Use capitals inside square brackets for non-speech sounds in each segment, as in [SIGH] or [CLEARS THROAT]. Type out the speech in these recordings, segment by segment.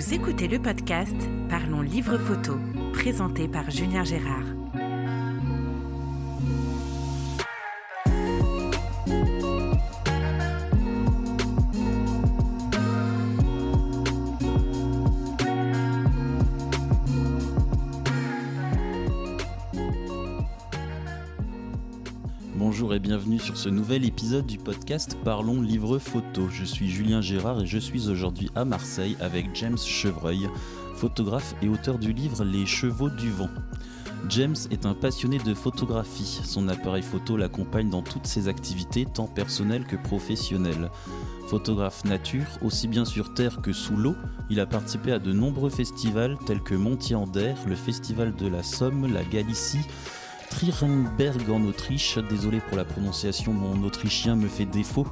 Vous écoutez le podcast Parlons Livre Photo, présenté par Julien Gérard. Sur ce nouvel épisode du podcast Parlons Livre Photo. Je suis Julien Gérard et je suis aujourd'hui à Marseille avec James Chevreuil, photographe et auteur du livre Les Chevaux du Vent. James est un passionné de photographie. Son appareil photo l'accompagne dans toutes ses activités, tant personnelles que professionnelles. Photographe nature, aussi bien sur terre que sous l'eau, il a participé à de nombreux festivals tels que Montier-en-Der, le Festival de la Somme, la Galicie, Trierenberg en Autriche. Désolé pour la prononciation, mon autrichien me fait défaut.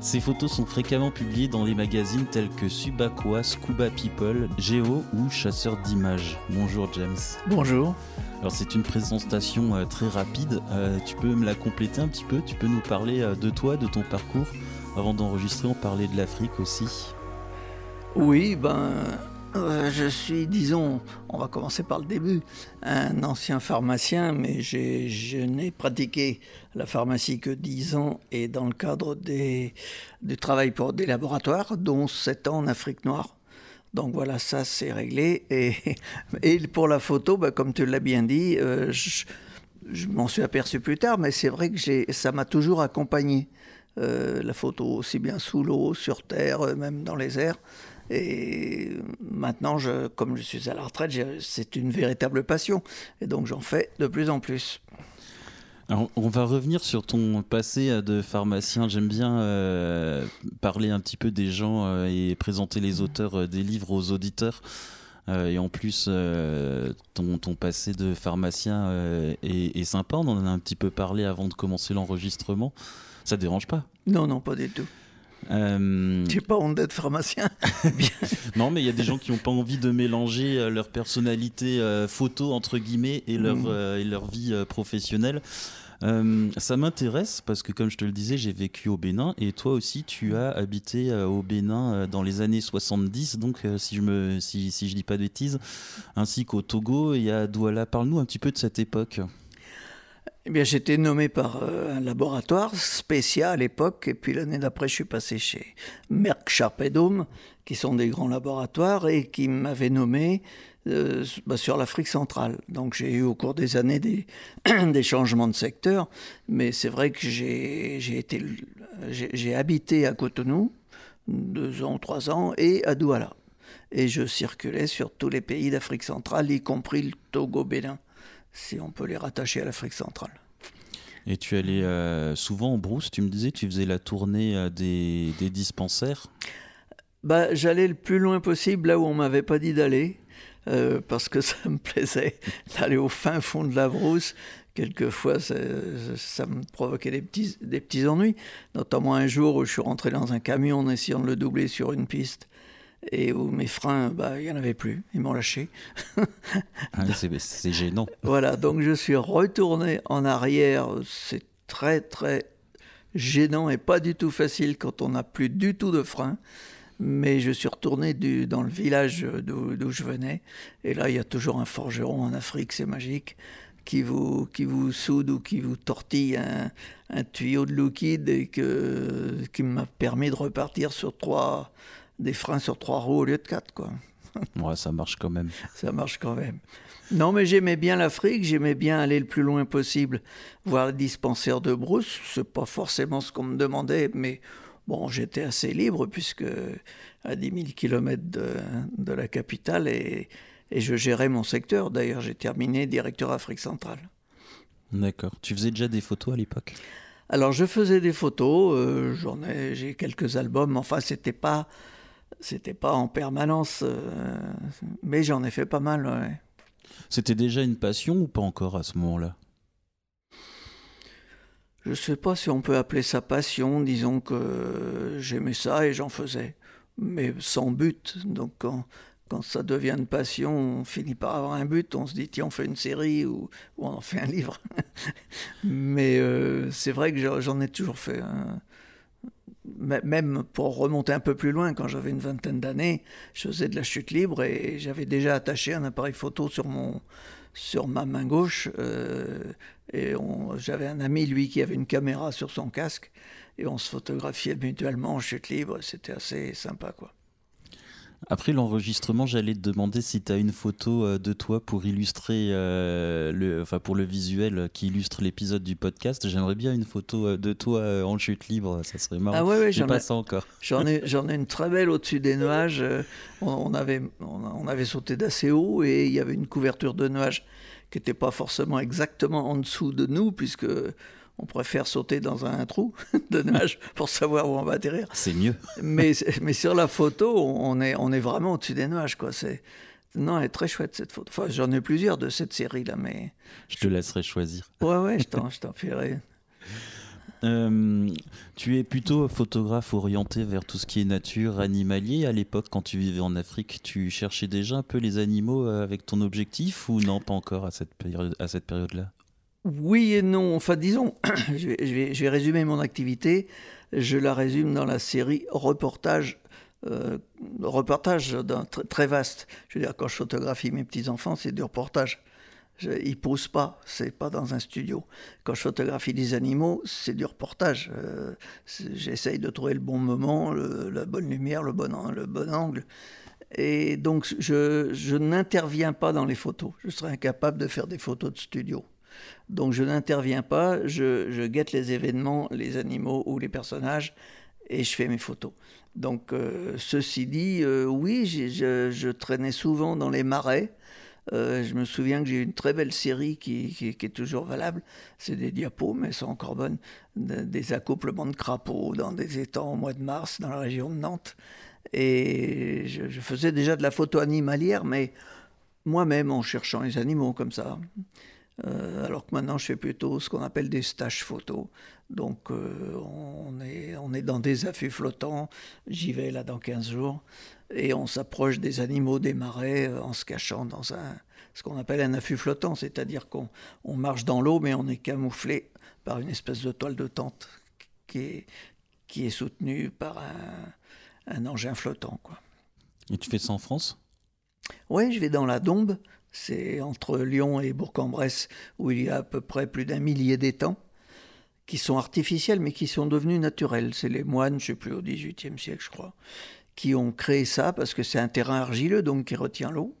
Ces photos sont fréquemment publiées dans les magazines tels que Subaqua, Scuba People, Geo ou Chasseur d'images. Bonjour James. Bonjour. Alors c'est une présentation euh, très rapide. Euh, tu peux me la compléter un petit peu? Tu peux nous parler euh, de toi, de ton parcours Avant d'enregistrer, on parlait de l'Afrique aussi. Oui, ben euh, je suis, disons, on va commencer par le début, un ancien pharmacien, mais je n'ai pratiqué la pharmacie que 10 ans et dans le cadre du travail pour des laboratoires, dont 7 ans en Afrique noire. Donc voilà, ça c'est réglé. [LAUGHS] Et, pour la photo, bah, comme tu l'as bien dit, euh, je, je m'en suis aperçu plus tard, mais c'est vrai que ça m'a toujours accompagné. Euh, la photo aussi bien sous l'eau, sur terre, même dans les airs. Et maintenant, je, comme je suis à la retraite, c'est une véritable passion. Et donc j'en fais de plus en plus. Alors, on va revenir sur ton passé de pharmacien. J'aime bien euh, parler un petit peu des gens euh, et présenter les auteurs euh, des livres aux auditeurs. Euh, et en plus, euh, ton, ton, passé de pharmacien euh, est, est, sympa. On en a un petit peu parlé avant de commencer l'enregistrement. Ça te dérange pas? Non, non, pas du tout. Euh... Tu n'es pas honte d'être pharmacien [LAUGHS] Non, mais il y a des gens qui n'ont pas envie de mélanger leur personnalité euh, photo, entre guillemets, et leur, mmh. euh, et leur vie euh, professionnelle. ça m'intéresse parce que, comme je te le disais, j'ai vécu au Bénin et toi aussi, tu as habité au Bénin dans les années 70, donc si je ne si, si je dis pas de bêtises, ainsi qu'au Togo et à Douala. Parle-nous un petit peu de cette époque. Eh bien, j'étais nommé par euh, un laboratoire spécial à l'époque, et puis l'année d'après, je suis passé chez Merck Sharp Dome, qui sont des grands laboratoires, et qui m'avaient nommé euh, bah, sur l'Afrique centrale. Donc j'ai eu au cours des années des, [COUGHS] changements de secteur, mais c'est vrai que j'ai habité à Cotonou deux ans, trois ans, et à Douala. Et je circulais sur tous les pays d'Afrique centrale, y compris le Togo-Bénin si on peut les rattacher à l'Afrique centrale. Et tu allais euh, souvent en brousse, tu me disais, tu faisais la tournée euh, des, des, dispensaires? Bah, J'allais le plus loin possible là où on m'avait pas dit d'aller, euh, parce que [LAUGHS] ça me plaisait d'aller au fin fond de la brousse. Quelquefois, ça, ça me provoquait des petits, des petits ennuis, notamment un jour où je suis rentré dans un camion en essayant de le doubler sur une piste et où mes freins, bah, il n'y en avait plus, ils m'ont lâché. ah, c'est gênant. [LAUGHS] Voilà, donc je suis retourné en arrière, c'est très très gênant et pas du tout facile quand on n'a plus du tout de frein. Mais je suis retourné du, dans le village d'où je venais, et là il y a toujours un forgeron en Afrique, c'est magique, qui vous, qui vous soude ou qui vous tortille un, un tuyau de liquide et que, qui m'a permis de repartir sur trois, des freins sur trois roues au lieu de quatre, quoi. [LAUGHS] ouais, ça marche quand même. Ça marche quand même. Non, mais j'aimais bien l'Afrique, j'aimais bien aller le plus loin possible, voir les dispensaires de brousse. C'est pas forcément ce qu'on me demandait, mais bon, j'étais assez libre puisque à 10 000 km de, de la capitale et, et je gérais mon secteur. D'ailleurs, j'ai terminé directeur Afrique centrale. D'accord. Tu faisais déjà des photos à l'époque? Alors, je faisais des photos. Euh, J'en ai, j'ai quelques albums. Enfin, c'était pas c'était pas en permanence, euh, mais j'en ai fait pas mal. Ouais. C'était déjà une passion ou pas encore à ce moment-là? Je sais pas si on peut appeler ça passion. Disons que j'aimais ça et j'en faisais, mais sans but. Donc quand, quand ça devient une passion, on finit par avoir un but. On se dit tiens, on fait une série ou, ou on en fait un livre. [LAUGHS] mais euh, c'est vrai que j'en ai toujours fait. Hein même pour remonter un peu plus loin, quand j'avais une vingtaine d'années, je faisais de la chute libre et j'avais déjà attaché un appareil photo sur mon sur ma main gauche. Euh, et j'avais un ami, lui, qui avait une caméra sur son casque et on se photographiait mutuellement en chute libre. C'était assez sympa, quoi. Après l'enregistrement, j'allais te demander si tu as une photo euh, de toi pour illustrer, euh, le, enfin pour le visuel qui illustre l'épisode du podcast. J'aimerais bien une photo euh, de toi en chute libre, ça serait marrant. Ah ouais, ouais j'en ai pas ça encore. J'en ai, [LAUGHS] j'en ai une très belle au-dessus des nuages. On, avait, on, avait sauté d'assez haut et il y avait une couverture de nuages qui n'était pas forcément exactement en dessous de nous puisque on préfère sauter dans un trou [LAUGHS] de nage pour savoir où on va atterrir. C'est mieux. mais, mais sur la photo, on est, on est vraiment au-dessus des nuages. Quoi. C'est, non, elle est très chouette cette photo. Enfin, j'en ai plusieurs de cette série-là, mais... Je te laisserai choisir. Ouais, ouais, je t'en, je t'en filerai. [LAUGHS] Euh, tu es plutôt photographe orienté vers tout ce qui est nature, animalier. À l'époque, quand tu vivais en Afrique, tu cherchais déjà un peu les animaux euh, avec ton objectif ou non, pas encore à cette période, à cette période-là? Oui et non. Enfin, disons, [CLEARS THROAT] je vais, résumer mon activité. Je la résume dans la série reportage. Euh, reportage très, vaste. Je veux dire, quand je photographie mes petits-enfants, c'est du reportage. Je, ils posent pas, c'est pas dans un studio. Quand je photographie des animaux, c'est du reportage. Euh, j'essaye de trouver le bon moment, la bonne lumière, le bon, le bon angle. Et donc, je, je n'interviens pas dans les photos. Je serais incapable de faire des photos de studio. Donc je n'interviens pas, je, guette les événements, les animaux ou les personnages et je fais mes photos. Donc euh, ceci dit, euh, oui, je, traînais souvent dans les marais. Euh, je me souviens que j'ai une très belle série qui, est toujours valable. C'est des diapos, mais elles sont encore bonnes. Des accouplements de crapauds dans des étangs au mois de mars dans la région de Nantes. Et je, je faisais déjà de la photo animalière, mais moi-même en cherchant les animaux comme ça. Euh, alors que maintenant, je fais plutôt ce qu'on appelle des stages photos. Donc, euh, on, est, on est dans des affûts flottants. J'y vais là dans 15 jours. Et on s'approche des animaux des marais euh, en se cachant dans un, ce qu'on appelle un affût flottant. C'est-à-dire qu'on on marche dans l'eau, mais on est camouflé par une espèce de toile de tente qui est, qui est soutenue par un, un engin flottant. Quoi. Et tu fais ça en France? Oui, je vais dans la Dombe, c'est entre Lyon et Bourg-en-Bresse où il y a à peu près plus d'un millier d'étangs qui sont artificiels mais qui sont devenus naturels. C'est les moines, je ne sais plus, au XVIIIe siècle, je crois, qui ont créé ça parce que c'est un terrain argileux donc qui retient l'eau.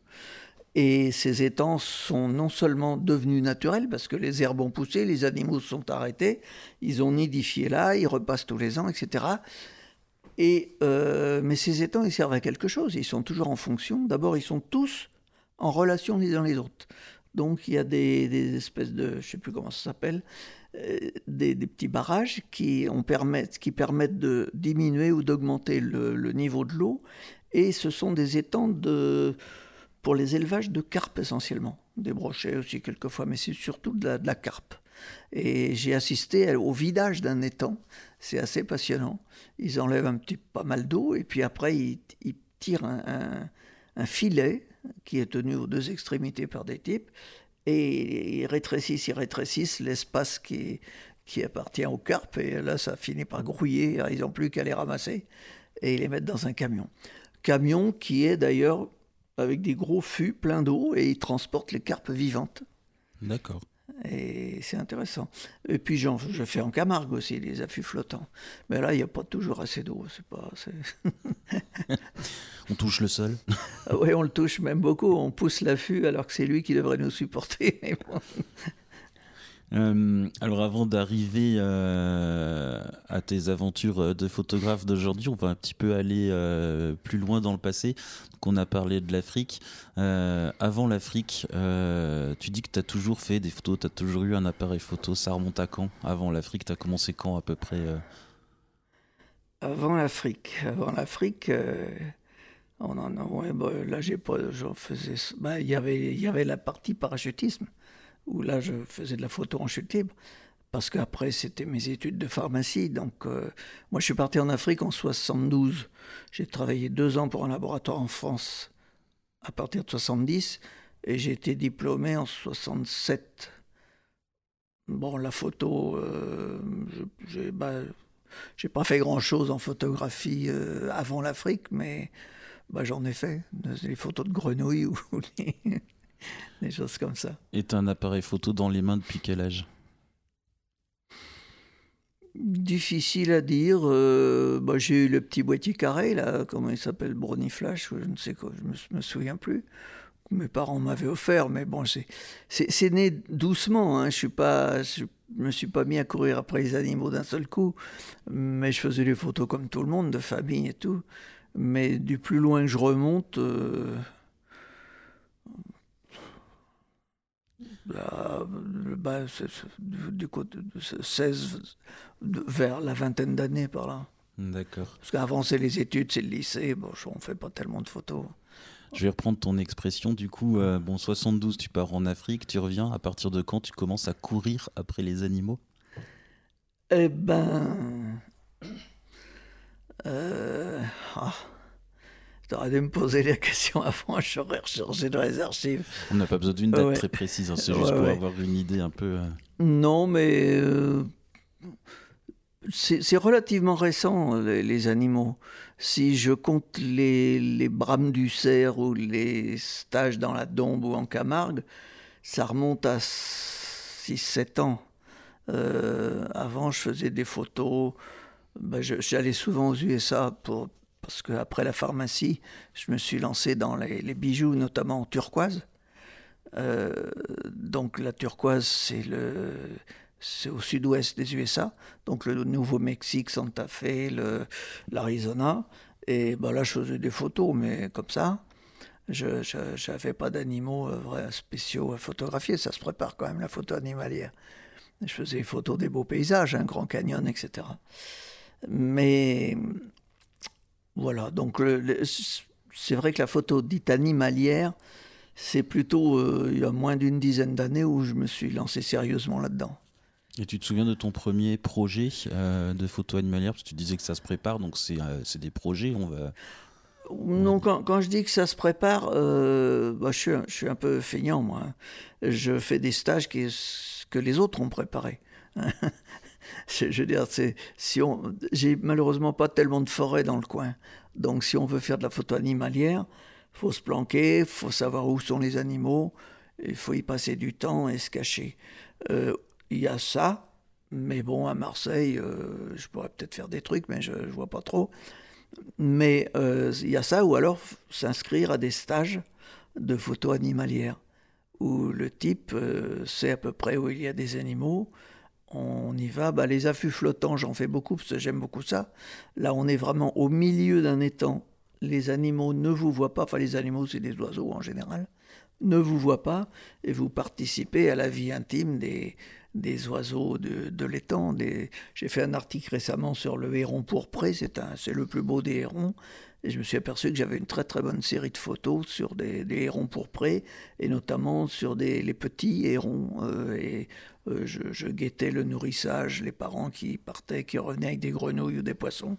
Et ces étangs sont non seulement devenus naturels parce que les herbes ont poussé, les animaux se sont arrêtés, ils ont nidifié là, ils repassent tous les ans, etc. Et, euh, mais ces étangs, ils servent à quelque chose, ils sont toujours en fonction. D'abord, ils sont tous en relation les uns les autres. Donc il y a des, espèces de, je ne sais plus comment ça s'appelle, euh, des, petits barrages qui, permettent, qui permettent de diminuer ou d'augmenter le, niveau de l'eau. Et ce sont des étangs de, pour les élevages de carpes essentiellement. Des brochets aussi quelquefois, mais c'est surtout de la, carpe. Et j'ai assisté au vidage d'un étang. C'est assez passionnant. Ils enlèvent un petit pas mal d'eau et puis après ils, tirent un filet qui est tenu aux deux extrémités par des types, et ils rétrécissent, ils l'espace qui, qui appartient aux carpes, et là ça finit par grouiller, ils n'ont plus qu'à les ramasser, et ils les mettent dans un camion. Camion qui est d'ailleurs avec des gros fûts pleins d'eau, et ils transportent les carpes vivantes. D'accord. Et c'est intéressant. Et puis je fais en Camargue aussi les affûts flottants. Mais là, il n'y a pas toujours assez d'eau. C'est pas. on touche le sol. [LAUGHS] Oui, on le touche même beaucoup. On pousse l'affût alors que c'est lui qui devrait nous supporter. Euh, alors avant d'arriver euh, à tes aventures de photographe d'aujourd'hui, on va un petit peu aller euh, plus loin dans le passé. Donc on a parlé de l'Afrique. avant l'Afrique, tu dis que tu as toujours fait des photos, tu as toujours eu un appareil photo. Ça remonte à quand Avant l'Afrique, tu as commencé quand à peu près Avant l'Afrique. Avant l'Afrique. Bah, là, j'ai pas, faisais, bah, il y avait, il y avait la partie parachutisme où là je faisais de la photo en chute libre, parce qu'après c'était mes études de pharmacie. Donc euh, moi je suis parti en Afrique en 72. J'ai travaillé deux ans pour un laboratoire en France à partir de 70 et j'ai été diplômé en 67. Bon, la photo, euh, bah, j'ai pas fait grand-chose en photographie euh, avant l'Afrique, mais bah, j'en ai fait. Des photos de grenouilles [LAUGHS] ou [LAUGHS] des, choses comme ça. Et tu as un appareil photo dans les mains depuis quel âge? Difficile à dire. Euh, bah, j'ai eu le petit boîtier carré, là, comment il s'appelle, Brony Flash, je ne sais quoi, je me, me souviens plus. Mes parents m'avaient offert, mais bon, c'est né doucement. Hein. Je suis pas, je me suis pas mis à courir après les animaux d'un seul coup, mais je faisais des photos comme tout le monde, de famille et tout. Mais du plus loin que je remonte, euh, du côté de 16 vers la vingtaine d'années par là. D'accord. Parce qu'avant c'est les études, c'est le lycée, bon, on fait pas tellement de photos. Je vais reprendre ton expression. Du coup, euh, bon, 72, tu pars en Afrique, tu reviens. À partir de quand tu commences à courir après les animaux? Eh ben. Euh... Ah. T'aurais dû me poser la question [LAUGHS] avant, j'aurais recherché dans les archives. On n'a pas besoin d'une date très précise, hein, c'est juste pour avoir une idée un peu. Euh. Non, mais. Euh, c'est relativement récent, les, animaux. Si je compte les, les, brames du cerf ou les stages dans la Dombe ou en Camargue, ça remonte à 6-7 ans. Euh, avant, je faisais des photos. Ben, J'allais souvent aux USA pour, parce qu'après la pharmacie, je me suis lancé dans les, bijoux, notamment en turquoise. Euh, donc la turquoise, c'est le c'est au sud-ouest des USA, donc le Nouveau-Mexique, Santa Fe, l'Arizona. Et ben là, je faisais des photos, mais comme ça. Je n'avais pas d'animaux euh, spéciaux à photographier, ça se prépare quand même la photo animalière. Je faisais des photos des beaux paysages, un grand canyon, etc. Mais voilà, donc c'est vrai que la photo dite animalière, c'est plutôt euh, il y a moins d'une dizaine d'années où je me suis lancé sérieusement là-dedans. Et tu te souviens de ton premier projet euh, de photo animalière? Parce que tu disais que ça se prépare, donc c'est euh, des projets. On va... Non, quand, quand, je dis que ça se prépare, bah, je, suis, je, suis, un peu feignant, moi. Je fais des stages qui, que les autres ont préparés. [LAUGHS] [LAUGHS] je, veux dire, si on, j'ai malheureusement pas tellement de forêt dans le coin. Donc, si on veut faire de la photo animalière, faut se planquer, faut savoir où sont les animaux, il faut y passer du temps et se cacher. Euh, il y a ça, mais bon, à Marseille, euh, je pourrais peut-être faire des trucs, mais je ne vois pas trop. Mais euh, il y a ça, ou alors s'inscrire à des stages de photos animalières, où le type sait à peu près où il y a des animaux. On y va, bah, les affûts flottants, j'en fais beaucoup parce que j'aime beaucoup ça. Là, on est vraiment au milieu d'un étang. Les animaux ne vous voient pas, enfin les animaux, c'est des oiseaux en général, ne vous voient pas et vous participez à la vie intime des, des oiseaux de, de l'étang. J'ai fait un article récemment sur le héron pourpré, c'est le plus beau des hérons. Et je me suis aperçu que j'avais une très très bonne série de photos sur des, hérons pourprés, et notamment sur des, les petits hérons. Euh, et euh, je, guettais le nourrissage, les parents qui partaient, qui revenaient avec des grenouilles ou des poissons.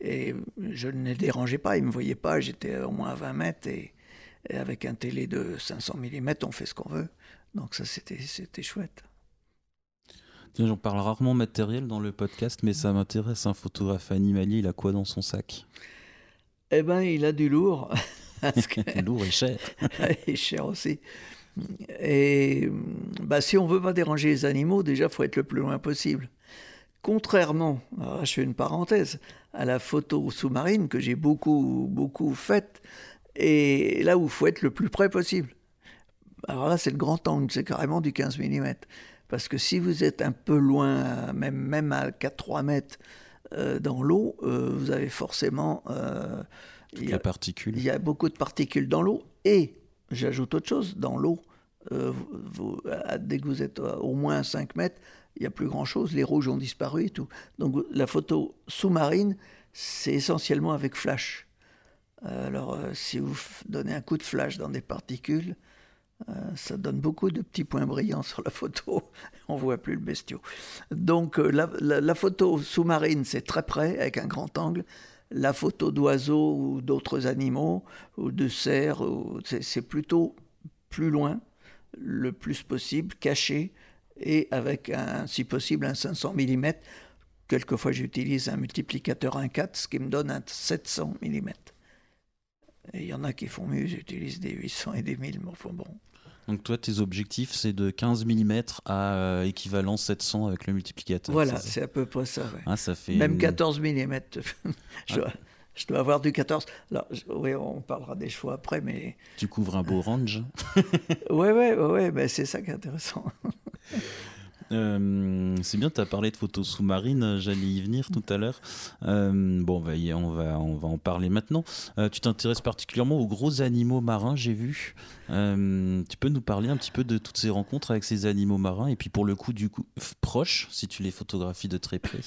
Et je ne les dérangeais pas, ils ne me voyaient pas, j'étais au moins à 20 mètres, et, avec un télé de 500 mm, on fait ce qu'on veut. Donc ça, c'était chouette. J'en parle rarement matériel dans le podcast, mais ça m'intéresse. Un photographe animalier, il a quoi dans son sac? Eh ben, il a du lourd. [LAUGHS] [LAUGHS] lourd et cher. [LAUGHS] et cher aussi. Et bah, si on veut pas déranger les animaux, déjà, faut être le plus loin possible. Contrairement, je fais une parenthèse, à la photo sous-marine que j'ai beaucoup, beaucoup faite, et là où il faut être le plus près possible. Alors là, c'est le grand angle, c'est carrément du 15 mm. Parce que si vous êtes un peu loin, même, même à 4-3 mètres euh, dans l'eau, euh, vous avez forcément... Euh, il y a, particules. Il y a beaucoup de particules dans l'eau. Et, j'ajoute autre chose, dans l'eau, dès que vous êtes au moins 5 mètres, il n'y a plus grand-chose, les rouges ont disparu et tout. Donc la photo sous-marine, c'est essentiellement avec flash. Alors si vous donnez un coup de flash dans des particules, ça donne beaucoup de petits points brillants sur la photo. [LAUGHS] On voit plus le bestiau. Donc euh, la, photo sous-marine, c'est très près, avec un grand angle. La photo d'oiseaux ou d'autres animaux, ou de cerfs, c'est plutôt plus loin, le plus possible, caché, et avec, un, si possible, un 500 mm quelquefois j'utilise un multiplicateur 1.4, ce qui me donne un 700 mm. Il y en a qui font mieux, j'utilise des 800 et des 1000, mais enfin bon. Donc toi, tes objectifs, c'est de 15 mm à euh, équivalent 700 avec le multiplicateur. Voilà, c'est à peu près ça. Ah, ça fait Même 14 mm. [LAUGHS] je, dois, je, dois, avoir du 14. Alors, oui, on parlera des choix après, mais... Tu couvres un beau range. oui, oui, oui, c'est ça qui est intéressant. [LAUGHS] Euh, c'est bien, tu as parlé de photos sous-marines, j'allais y venir tout à l'heure. Euh, bon, on, va, on va en parler maintenant. Euh, tu t'intéresses particulièrement aux gros animaux marins, j'ai vu. tu peux nous parler un petit peu de toutes ces rencontres avec ces animaux marins et puis pour le coup, du coup, proche, si tu les photographies de très près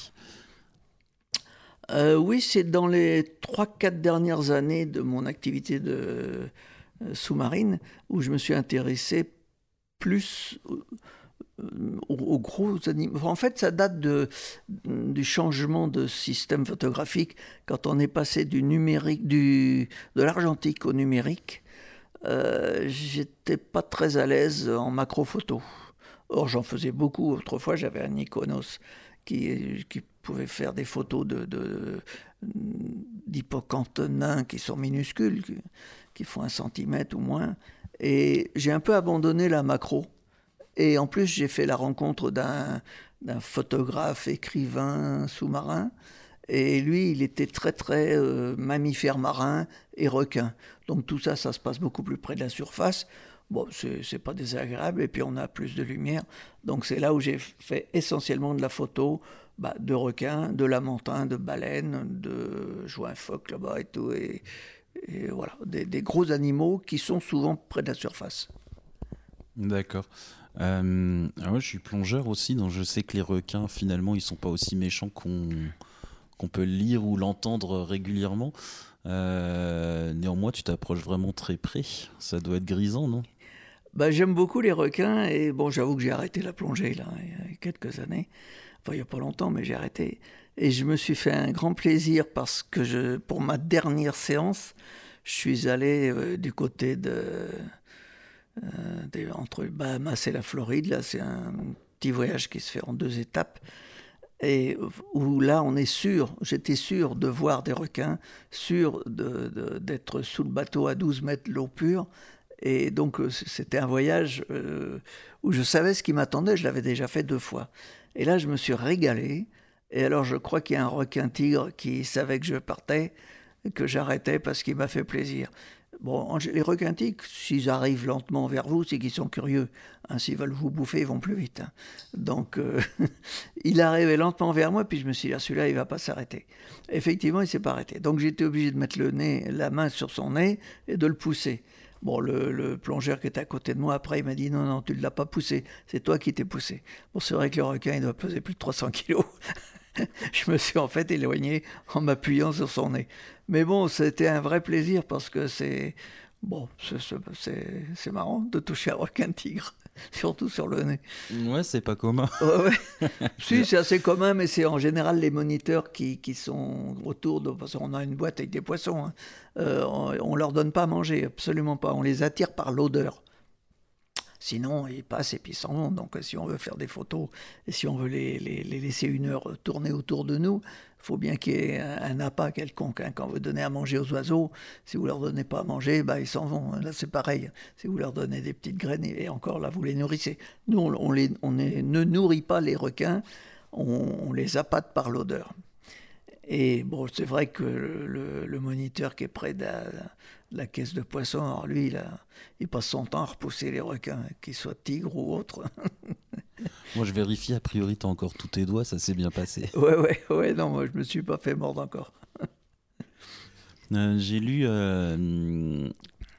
Oui, c'est dans les 3-4 dernières années de mon activité de sous-marine où je me suis intéressé plus aux, gros animaux. En fait, ça date de, du changement de système photographique quand on est passé du numérique, du, de l'argentique au numérique. Euh, J'étais pas très à l'aise en macro photo. Or, j'en faisais beaucoup. Autrefois, j'avais un Iconos qui, pouvait faire des photos de, d'hippocampes nains qui sont minuscules, qui, qui font un centimètre ou moins. Et j'ai un peu abandonné la macro et en plus, j'ai fait la rencontre d'un photographe, écrivain, sous-marin. Et lui, il était très, très euh, mammifère marin et requin. Donc tout ça, ça se passe beaucoup plus près de la surface. Bon, c'est pas désagréable. Et puis on a plus de lumière. Donc c'est là où j'ai fait essentiellement de la photo bah, de requins, de lamentins, de baleines, de joint phoque là-bas et tout. Et, voilà, des, gros animaux qui sont souvent près de la surface. D'accord. Euh, ah je suis plongeur aussi, donc je sais que les requins, finalement, ils sont pas aussi méchants qu'on peut lire ou l'entendre régulièrement. Euh, néanmoins, tu t'approches vraiment très près. Ça doit être grisant, non? Bah, J'aime beaucoup les requins et bon, j'avoue que j'ai arrêté la plongée là, il y a quelques années. Enfin, il n'y a pas longtemps, mais j'ai arrêté. Et je me suis fait un grand plaisir parce que pour ma dernière séance, je suis allé euh, du côté de, euh, entre le Bahamas et la Floride. Là, c'est un petit voyage qui se fait en deux étapes. Et où là, on est sûr, j'étais sûr de voir des requins, sûr d'être sous le bateau à 12 mètres l'eau pure. Et donc, euh, c'était un voyage euh, où je savais ce qui m'attendait, je l'avais déjà fait deux fois. Et là, je me suis régalé. Et alors, je crois qu'il y a un requin-tigre qui savait que je partais, que j'arrêtais parce qu'il m'a fait plaisir. Bon, les requins s'ils arrivent lentement vers vous, c'est qu'ils sont curieux. Hein, s'ils veulent vous bouffer, ils vont plus vite. Hein. Donc, euh, [LAUGHS] il arrivait lentement vers moi, puis je me suis dit, ah, celui-là, il va pas s'arrêter. Effectivement, il s'est pas arrêté. Donc, j'étais obligé de mettre le nez, la main sur son nez et de le pousser. Bon, le, plongeur qui était à côté de moi, après, il m'a dit, non, non, tu ne l'as pas poussé, c'est toi qui t'es poussé. Bon, c'est vrai que le requin, il doit peser plus de 300 kilos. [LAUGHS] [LAUGHS] je me suis en fait éloigné en m'appuyant sur son nez. Mais bon, c'était un vrai plaisir parce que c'est bon, c'est marrant de toucher un requin tigre, [LAUGHS] surtout sur le nez. Ouais, c'est pas commun. [LAUGHS] si, c'est assez commun, mais c'est en général les moniteurs qui, qui, sont autour de. Parce qu'on a une boîte avec des poissons. Hein. Euh, on, on leur donne pas à manger, absolument pas. On les attire par l'odeur. Sinon, ils passent et puis s'en vont. Donc, si on veut faire des photos et si on veut les, les, laisser une heure tourner autour de nous, il faut bien qu'il y ait un, appât quelconque. Hein. Quand vous donnez à manger aux oiseaux, si vous leur donnez pas à manger, bah, ils s'en vont. Là, c'est pareil. Si vous leur donnez des petites graines, et encore là, vous les nourrissez. Nous, on, les, on ne nourrit pas les requins, on, les appâte par l'odeur. Et bon, c'est vrai que le, le, moniteur qui est près de la caisse de poissons. Alors lui, il, il passe son temps à repousser les requins, qu'ils soient tigres ou autres. [LAUGHS] moi, je vérifie, a priori, tu as encore tous tes doigts, ça s'est bien passé. [LAUGHS] Ouais, ouais, ouais, non, moi, je me suis pas fait mordre encore. [LAUGHS] Euh, j'ai lu, euh,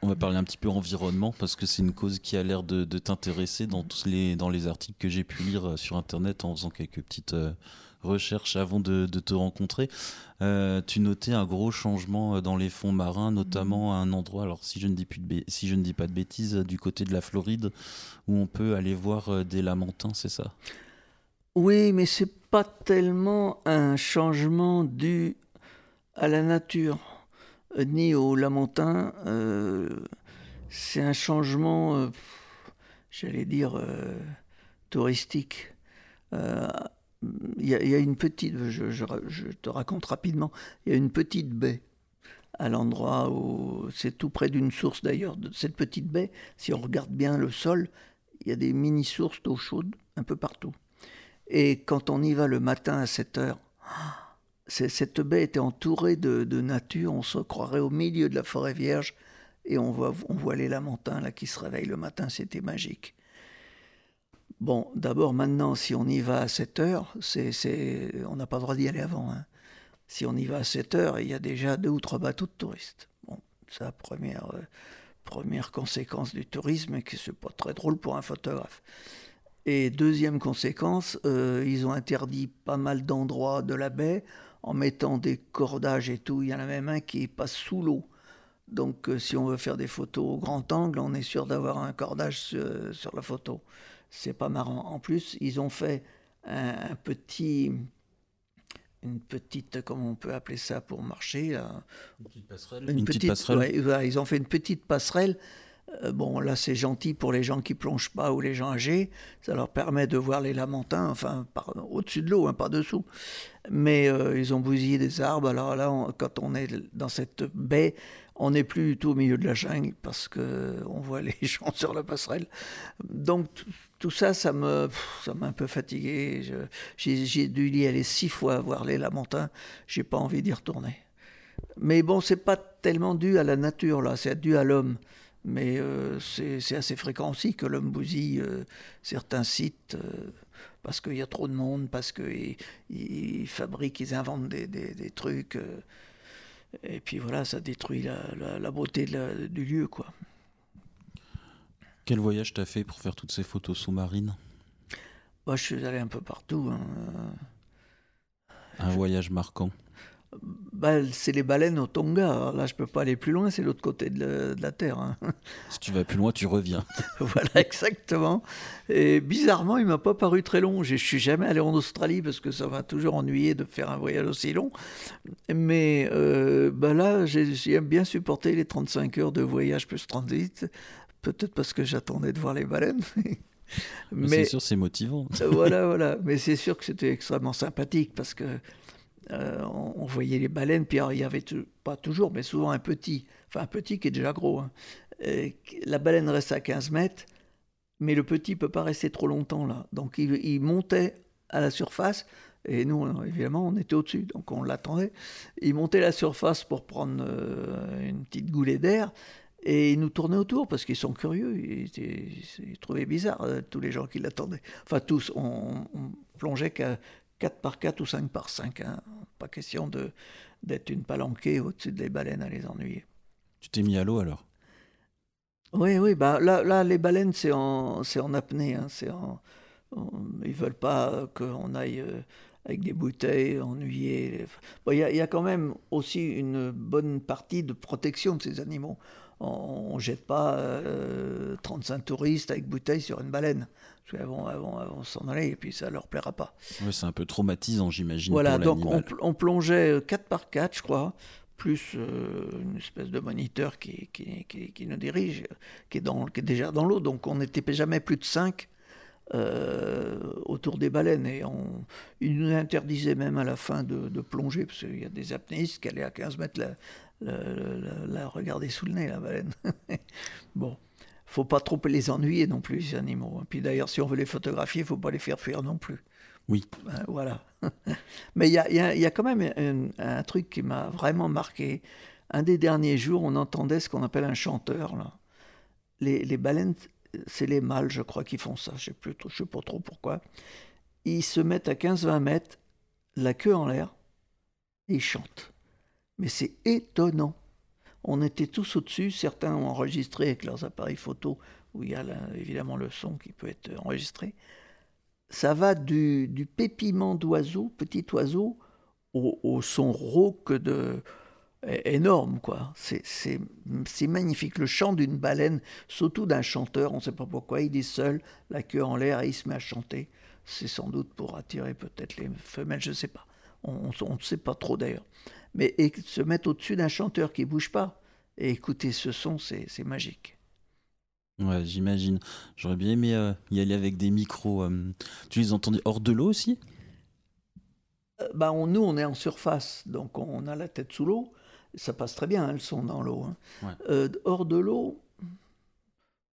on va parler un petit peu environnement, parce que c'est une cause qui a l'air de, t'intéresser dans, tous les, dans les articles que j'ai pu lire euh, sur Internet en faisant quelques petites recherche avant de, te rencontrer. Euh, tu notais un gros changement euh, dans les fonds marins, notamment à un endroit, alors si je ne dis, plus de si je ne dis pas de bêtises, du côté de la Floride, où on peut aller voir euh, des lamentins, c'est ça? Oui, mais c'est pas tellement un changement dû à la nature, ni aux lamentins. c'est un changement, j'allais dire, touristique il y, a, une petite, je, te raconte rapidement, il y a une petite baie à l'endroit où c'est tout près d'une source d'ailleurs. Cette petite baie, si on regarde bien le sol, il y a des mini-sources d'eau chaude un peu partout. Et quand on y va le matin à 7 heures, [GASPS] cette baie était entourée de, nature, on se croirait au milieu de la forêt vierge, et on voit, on voit les lamentins là qui se réveillent le matin, c'était magique. Bon, d'abord maintenant, si on y va à 7 heures, c'est, on n'a pas le droit d'y aller avant. Hein. Si on y va à 7 heures, il y a déjà deux ou trois bateaux de touristes. Bon, c'est la première, euh, première conséquence du tourisme, que c'est pas très drôle pour un photographe. Et deuxième conséquence, euh, ils ont interdit pas mal d'endroits de la baie en mettant des cordages et tout. Il y en a même un qui passe sous l'eau. Donc euh, si on veut faire des photos au grand angle, on est sûr d'avoir un cordage sur, la photo. C'est pas marrant. En plus, ils ont fait un petit une petite, comment on peut appeler ça pour marcher Une petite passerelle. Une, petite, passerelle. ils ont fait une petite passerelle. Euh, bon, là, c'est gentil pour les gens qui plongent pas ou les gens âgés. Ça leur permet de voir les lamentins, enfin, au-dessus de l'eau, hein, pas dessous. Mais euh, ils ont bousillé des arbres. Alors là, quand on est dans cette baie, on n'est plus du tout au milieu de la jungle parce que on voit [LAUGHS] les gens sur la passerelle. Donc tout ça, ça me, ça m'a un peu fatigué. J'ai dû y aller six fois voir les lamentins. J'ai pas envie d'y retourner. Mais bon, c'est pas tellement dû à la nature là, c'est dû à l'homme. Mais euh, c'est assez fréquent aussi que l'homme bousille euh, certains sites euh, parce qu'il y a trop de monde, parce qu'ils ils fabriquent, ils inventent des, des, des trucs. Et puis voilà, ça détruit la, la, beauté du lieu, quoi. Quel voyage t'as fait pour faire toutes ces photos sous-marines? Moi, Je suis allé un peu partout. Hein. Un voyage marquant? Bah, c'est les baleines au Tonga. là, je peux pas aller plus loin, c'est l'autre côté de, la Terre. Hein. Si tu vas plus loin, tu reviens. [LAUGHS] voilà, exactement. Et bizarrement, il m'a pas paru très long. Je suis jamais allé en Australie parce que ça m'a toujours ennuyé de faire un voyage aussi long. Mais euh, bah là, j'ai bien supporté les 35 heures de voyage plus transit. Peut-être parce que j'attendais de voir les baleines. Mais, c'est sûr, c'est motivant. voilà, [LAUGHS] voilà. Mais c'est sûr que c'était extrêmement sympathique parce que euh, on, voyait les baleines, puis il y avait pas toujours, mais souvent un petit, enfin un petit qui est déjà gros. Hein. la baleine reste à 15 mètres, mais le petit peut pas rester trop longtemps là. Donc il, montait à la surface, et nous, évidemment, on était au-dessus, donc on l'attendait. Il montait la surface pour prendre euh, une petite goulée d'air, et il nous tournait autour parce qu'ils sont curieux. Ils, trouvaient bizarre euh, tous les gens qui l'attendaient. Enfin, tous, on, on plongeait qu'à 4 par 4 ou 5 par 5. Hein. Pas question de, d'être une palanquée au-dessus des baleines à les ennuyer. Tu t'es mis à l'eau alors? Oui, oui. Bah, là, là, les baleines, c'est en, c'est en apnée. Hein. c'est en, ils veulent pas qu'on aille euh, avec des bouteilles, ennuyer. Il y, y, a quand même aussi une bonne partie de protection de ces animaux on ne jette pas 35 euh, touristes avec bouteilles sur une baleine. Vont, s'en aller et puis ça leur plaira pas. c'est un peu traumatisant, j'imagine. Voilà, donc on, plongeait 4 par 4, je crois, plus euh, une espèce de moniteur qui, qui, nous dirige, qui est, dans, qui est déjà dans l'eau. Donc on n'était jamais plus de 5 euh, autour des baleines. Et on, ils nous interdisaient même à la fin de, de plonger, parce qu'il y a des apnéistes qui allaient à 15 mètres la, la, regarder sous le nez, la baleine. [LAUGHS] bon, faut pas trop les ennuyer non plus, ces animaux. Puis d'ailleurs, si on veut les photographier, il faut pas les faire fuir non plus. Oui. Ben, voilà. [LAUGHS] Mais il y a, y a, quand même un, truc qui m'a vraiment marqué. Un des derniers jours, on entendait ce qu'on appelle un chanteur. Là. Les, les baleines, c'est les mâles, je crois, qui font ça. Je ne sais, sais pas trop pourquoi. Ils se mettent à 15-20 mètres, la queue en l'air, et ils chantent. Mais c'est étonnant. On était tous au-dessus, certains ont enregistré avec leurs appareils photo, où il y a évidemment le son qui peut être enregistré. Ça va du, du pépiment d'oiseau, petit oiseau, au, son rauque de, énorme, quoi. C'est magnifique. Le chant d'une baleine, surtout d'un chanteur, on ne sait pas pourquoi, il est seul, la queue en l'air et il se met à chanter. C'est sans doute pour attirer peut-être les femelles, je ne sais pas. On ne sait pas trop d'ailleurs mais et se mettre au-dessus d'un chanteur qui bouge pas et écouter ce son, c'est magique. Ouais, j'imagine. J'aurais bien aimé euh, y aller avec des micros. Euh. Tu les entendais hors de l'eau aussi? Bah, on, Nous, on est en surface, donc on a la tête sous l'eau. Ça passe très bien, elles sont dans l'eau. Hein. hors de l'eau,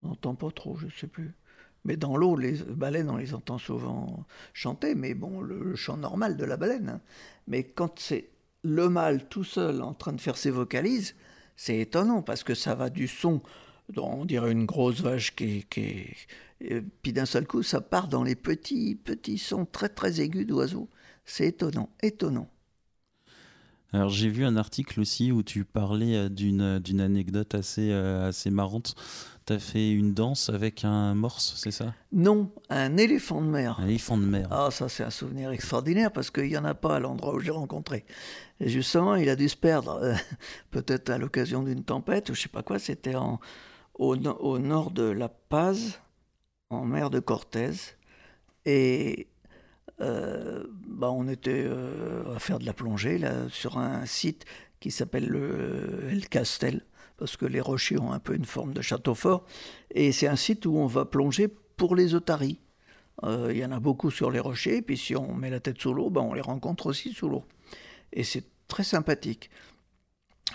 on n'entend pas trop, je ne sais plus. Mais dans l'eau, les baleines, on les entend souvent chanter, mais bon, le, chant normal de la baleine. Hein. Mais quand c'est le mâle tout seul en train de faire ses vocalises, c'est étonnant parce que ça va du son, on dirait une grosse vache qui, qui et puis d'un seul coup, ça part dans les petits, petits sons très très aigus d'oiseaux. C'est étonnant, étonnant. Alors j'ai vu un article aussi où tu parlais euh, d'une, d'une anecdote assez, euh, assez marrante tu as fait une danse avec un morse, c'est ça? Non, un éléphant de mer. Un éléphant de mer. Ah, ça c'est un souvenir extraordinaire parce qu'il n'y en a pas à l'endroit où j'ai rencontré. Et justement, il a dû se perdre, euh, [LAUGHS] peut-être à l'occasion d'une tempête ou je sais pas quoi, c'était au, au, nord de La Paz, en mer de Cortez. Et euh, bah, on était euh, à faire de la plongée là, sur un site qui s'appelle le El Castel parce que les rochers ont un peu une forme de château fort. Et c'est un site où on va plonger pour les otaries. Euh, il y en a beaucoup sur les rochers, puis si on met la tête sous l'eau, ben on les rencontre aussi sous l'eau. Et c'est très sympathique.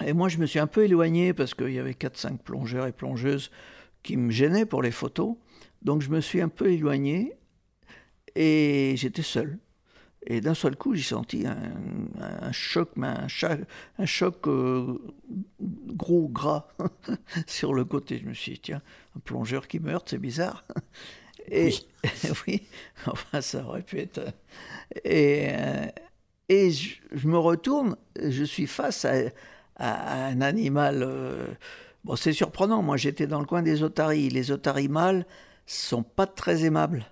Et moi, je me suis un peu éloigné parce qu'il y avait 4-5 plongeurs et plongeuses qui me gênaient pour les photos. Donc je me suis un peu éloigné et j'étais seul. Et d'un seul coup, j'ai senti un, choc, un, un choc euh, gros, gras [LAUGHS] sur le côté. Je me suis dit, tiens, un plongeur qui meurt, c'est bizarre. [LAUGHS] Et [LAUGHS] oui. enfin, ça aurait pu être. Et, euh, et je, me retourne, je suis face à, un animal. Euh, bon, c'est surprenant. Moi, j'étais dans le coin des otaries. Les otaries mâles sont pas très aimables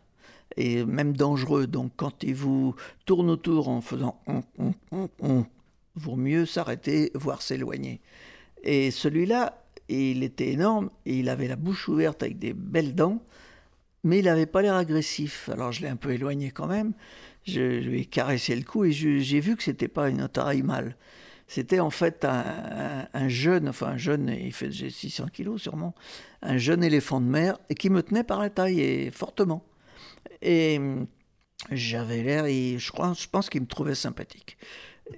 et même dangereux. Donc quand il vous tourne autour en faisant on, on, on, on vaut mieux s'arrêter, voire s'éloigner. Et celui-là, il était énorme, il avait la bouche ouverte avec des belles dents, mais il n'avait pas l'air agressif. Alors je l'ai un peu éloigné quand même, je, lui ai caressé le cou, et j'ai vu que c'était pas une otarie mâle. C'était en fait un, jeune, enfin un jeune, il fait 600 kilos sûrement, un jeune éléphant de mer, et qui me tenait par la taille, et fortement. Et hum, j'avais l'air, je, crois, je pense qu'il me trouvait sympathique.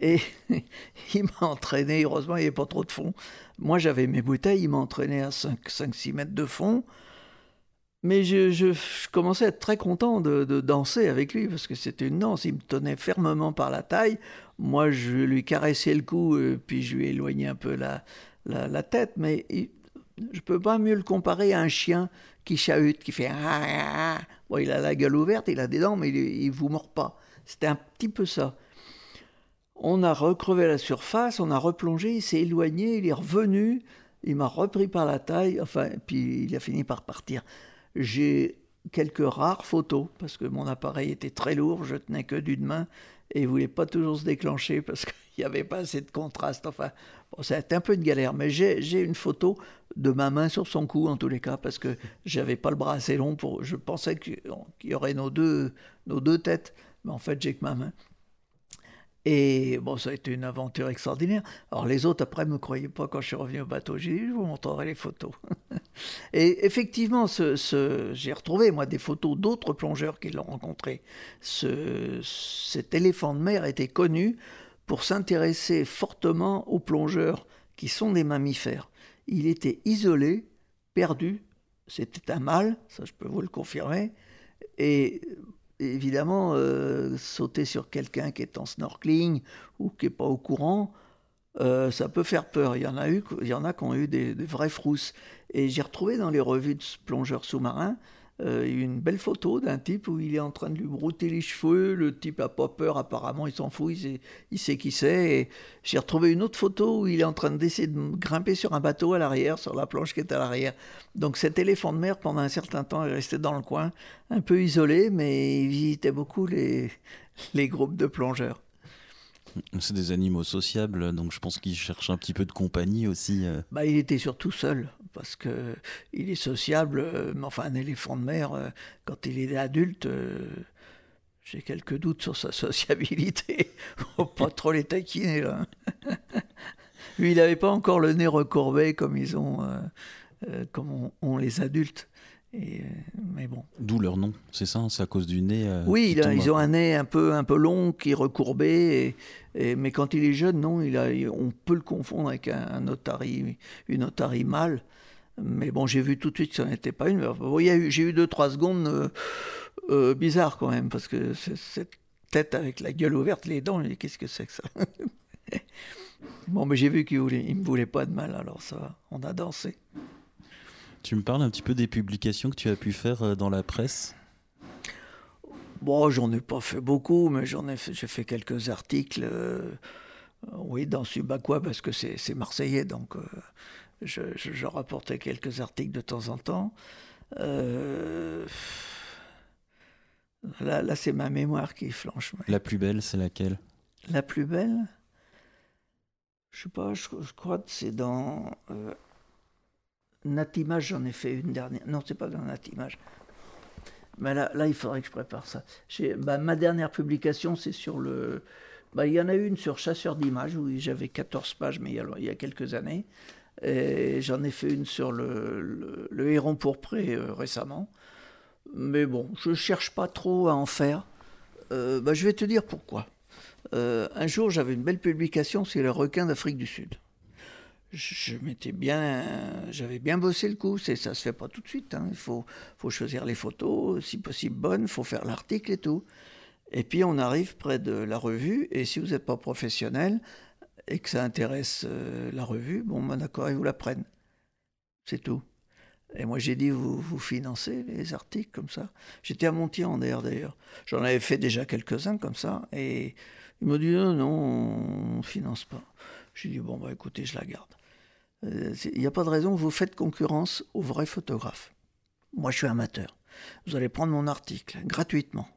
Et [LAUGHS] il m'a entraîné, heureusement il n'y avait pas trop de fond. Moi j'avais mes bouteilles, il m'a entraîné à 5-6 mètres de fond. Mais je, je, commençais à être très content de, danser avec lui parce que c'était une danse. Il me tenait fermement par la taille. Moi, je lui caressais le cou, et puis je lui éloignais un peu la, la, tête. Mais je je peux pas mieux le comparer à un chien qui chahute, qui fait ah, ah, ah. Il a la gueule ouverte, il a des dents, mais il ne vous mord pas. C'était un petit peu ça. On a recrevé la surface, on a replongé, il s'est éloigné, il est revenu, il m'a repris par la taille, enfin, puis il a fini par partir. J'ai quelques rares photos, parce que mon appareil était très lourd, je tenais que d'une main, et il voulait pas toujours se déclencher parce [LAUGHS] qu'il n'y avait pas assez de contraste. Enfin, bon, ça a été un peu une galère, mais j'ai une photo de ma main sur son cou en tous les cas parce que j'avais pas le bras assez long pour. Je pensais qu'il y aurait nos deux, nos deux têtes, mais en fait j'ai que ma main. Et bon, ça a été une aventure extraordinaire. Alors les autres, après, ne me croyaient pas quand je suis revenu au bateau. J'ai dit, je vous montrerai les photos. [LAUGHS] et effectivement, j'ai retrouvé, moi, des photos d'autres plongeurs qui l'ont rencontré. Ce, cet éléphant de mer était connu pour s'intéresser fortement aux plongeurs qui sont des mammifères. Il était isolé, perdu. C'était un mâle, ça je peux vous le confirmer. Et évidemment, euh, sauter sur quelqu'un qui est en snorkeling ou qui n'est pas au courant, euh, ça peut faire peur. Il y en a eu, il y en a qui ont eu des, des vraies frousses. Et j'ai retrouvé dans les revues de plongeurs sous-marins euh, une belle photo d'un type où il est en train de lui brouter les cheveux. Le type a pas peur, apparemment, il s'en fout, il sait, qui c'est. J'ai retrouvé une autre photo où il est en train d'essayer de grimper sur un bateau à l'arrière, sur la planche qui est à l'arrière. Donc cet éléphant de mer, pendant un certain temps, est resté dans le coin, un peu isolé, mais il visitait beaucoup les, les groupes de plongeurs. C'est des animaux sociables, donc je pense qu'il cherche un petit peu de compagnie aussi. Euh. Bah, il était surtout seul parce que il est sociable, euh, mais enfin un éléphant de mer, euh, quand il est adulte, euh, j'ai quelques doutes sur sa [LAUGHS] sociabilité. Faut pas trop les taquiner là. [LAUGHS] Lui, il n'avait pas encore le nez recourbé comme ils ont, comme ont les adultes. Et, mais bon. D'où leur nom, c'est ça C'est à cause du nez Oui, ils ont un nez un peu, un peu long qui est recourbé. Et, mais quand il est jeune, non, il a, on peut le confondre avec un, un otari, une otarie mâle. Mais bon, j'ai vu tout de suite que ça n'était pas une. J'ai eu deux, trois secondes euh, euh, bizarres quand même, parce que cette tête avec la gueule ouverte, les dents, qu'est-ce que c'est que ça [LAUGHS] Bon, mais j'ai vu qu'il ne me voulait pas de mal, alors ça va, on a dansé. Tu me parles un petit peu des publications que tu as pu faire euh, dans la presse? Bon, j'en ai pas fait beaucoup, mais j'en ai fait, j'ai fait quelques articles. oui, dans Subaqua, parce que c'est marseillais, donc je, rapportais quelques articles de temps en temps. Euh, là, là c'est ma mémoire qui flanche. La plus belle, c'est laquelle? La plus belle? Je sais pas, je, crois que c'est dans euh, Natimage, j'en ai fait une dernière. Non, c'est pas dans Natimage. Mais là, là, il faudrait que je prépare ça. Bah, ma dernière publication, c'est sur le. Bah, il y en a une sur Chasseur d'images, où j'avais 14 pages, mais il y a, il y a quelques années. J'en ai fait une sur le, le, héron pourpré euh, récemment. Mais bon, je ne cherche pas trop à en faire. Euh, bah, je vais te dire pourquoi. Euh, un jour, j'avais une belle publication sur les requins d'Afrique du Sud. Je, m'étais bien, j'avais bien bossé le coup. C'est, ça se fait pas tout de suite. Hein. Il faut, faut choisir les photos, si possible bonnes. Il faut faire l'article et tout. Et puis on arrive près de la revue. Et si vous n'êtes pas professionnel, et que ça intéresse euh, la revue, bon, ben d'accord, ils vous la prennent. C'est tout. Et moi, j'ai dit, vous, vous financez les articles comme ça. J'étais à Montier d'ailleurs. J'en avais fait déjà quelques-uns comme ça. Et il m'a dit, non, non, on ne finance pas. J'ai dit, bon, bah, écoutez, je la garde. Euh, il n'y a pas de raison, vous faites concurrence aux vrais photographes. Moi, je suis amateur. Vous allez prendre mon article gratuitement.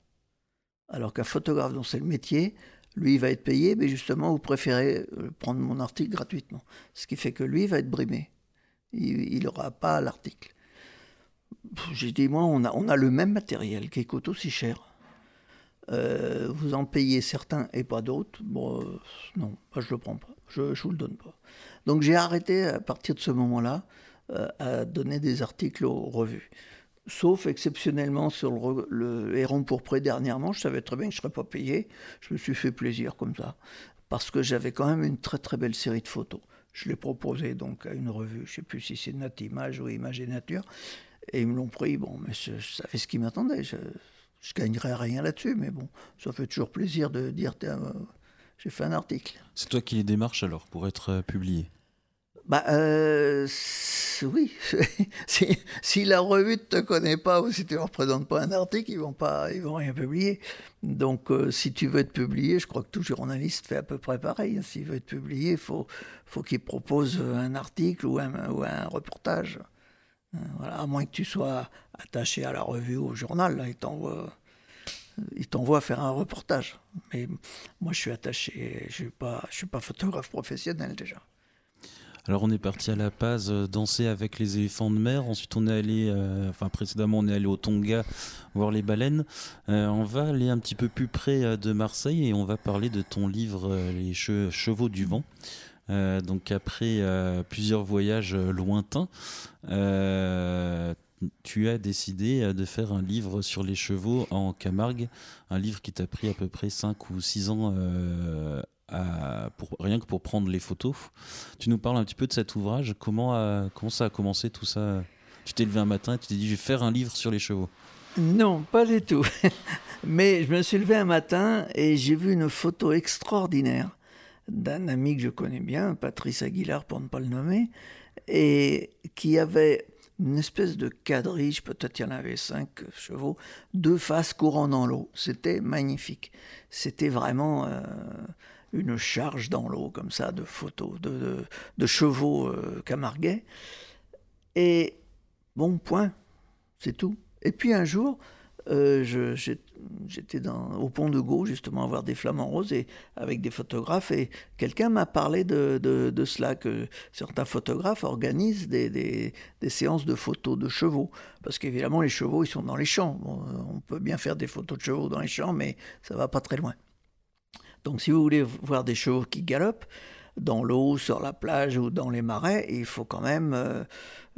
Alors qu'un photographe dont c'est le métier, lui, va être payé, mais justement, vous préférez euh, prendre mon article gratuitement. Ce qui fait que lui va être brimé. Il n'aura pas l'article. J'ai dit, moi, on a, le même matériel qui coûte aussi cher. Euh, vous en payez certains et pas d'autres. Bon, euh, non, je ne le prends pas. Je ne vous le donne pas. Donc j'ai arrêté à partir de ce moment-là à donner des articles aux revues sauf exceptionnellement sur le, Héron pourpré dernièrement, je savais très bien que je ne serais pas payé. Je me suis fait plaisir comme ça, parce que j'avais quand même une très très belle série de photos. Je l'ai proposé donc à une revue, je ne sais plus si c'est Nat Image ou Image et Nature, et ils me l'ont pris. Bon, mais je, savais ce qui m'attendait. Je, je gagnerais rien là-dessus, mais bon, ça fait toujours plaisir de dire euh, j'ai fait un article. C'est toi qui les démarches alors pour être euh, publié bah, euh, oui. [LAUGHS] si, la revue ne te connaît pas ou si tu ne leur présentes pas un article, ils vont ils vont rien publier. Donc, euh, si tu veux être publié, je crois que tout journaliste fait à peu près pareil. S'il veut être publié, il faut, qu'il propose un article ou un, reportage. Euh, voilà, à moins que tu sois attaché à la revue ou au journal, là, il t'envoie il t'envoie faire un reportage. Mais moi, je suis attaché, je ne suis, suis pas photographe professionnel déjà. Alors on est parti à La Paz euh, danser avec les éléphants de mer. Ensuite on est allé, euh, enfin précédemment on est allé au Tonga voir les baleines. Euh, on va aller un petit peu plus près de Marseille et on va parler de ton livre Les Chevaux du vent. donc après plusieurs voyages lointains, tu as décidé de faire un livre sur les chevaux en Camargue, un livre qui t'a pris à peu près 5 ou 6 ans pour, rien que pour prendre les photos. Tu nous parles un petit peu de cet ouvrage. Comment, a, comment ça a commencé tout ça? Tu t'es levé un matin et tu t'es dit je vais faire un livre sur les chevaux. Non, pas du tout. [LAUGHS] Mais je me suis levé un matin et j'ai vu une photo extraordinaire d'un ami que je connais bien, Patrice Aguilar pour ne pas le nommer, et qui avait une espèce de quadrige, peut-être il y en avait cinq chevaux, deux faces courant dans l'eau. C'était magnifique. C'était vraiment euh, une charge dans l'eau comme ça de photos de, de, chevaux euh, camarguais. Et bon, point, c'est tout. Et puis un jour, euh, j'étais au pont de Gau, justement, à voir des flamants roses avec des photographes, et quelqu'un m'a parlé de, de, cela, que certains photographes organisent des, des, des, séances de photos de chevaux. Parce qu'évidemment, les chevaux, ils sont dans les champs. on peut bien faire des photos de chevaux dans les champs, mais ça va pas très loin. Donc si vous voulez voir des chevaux qui galopent, dans l'eau, sur la plage ou dans les marais, il faut quand même euh,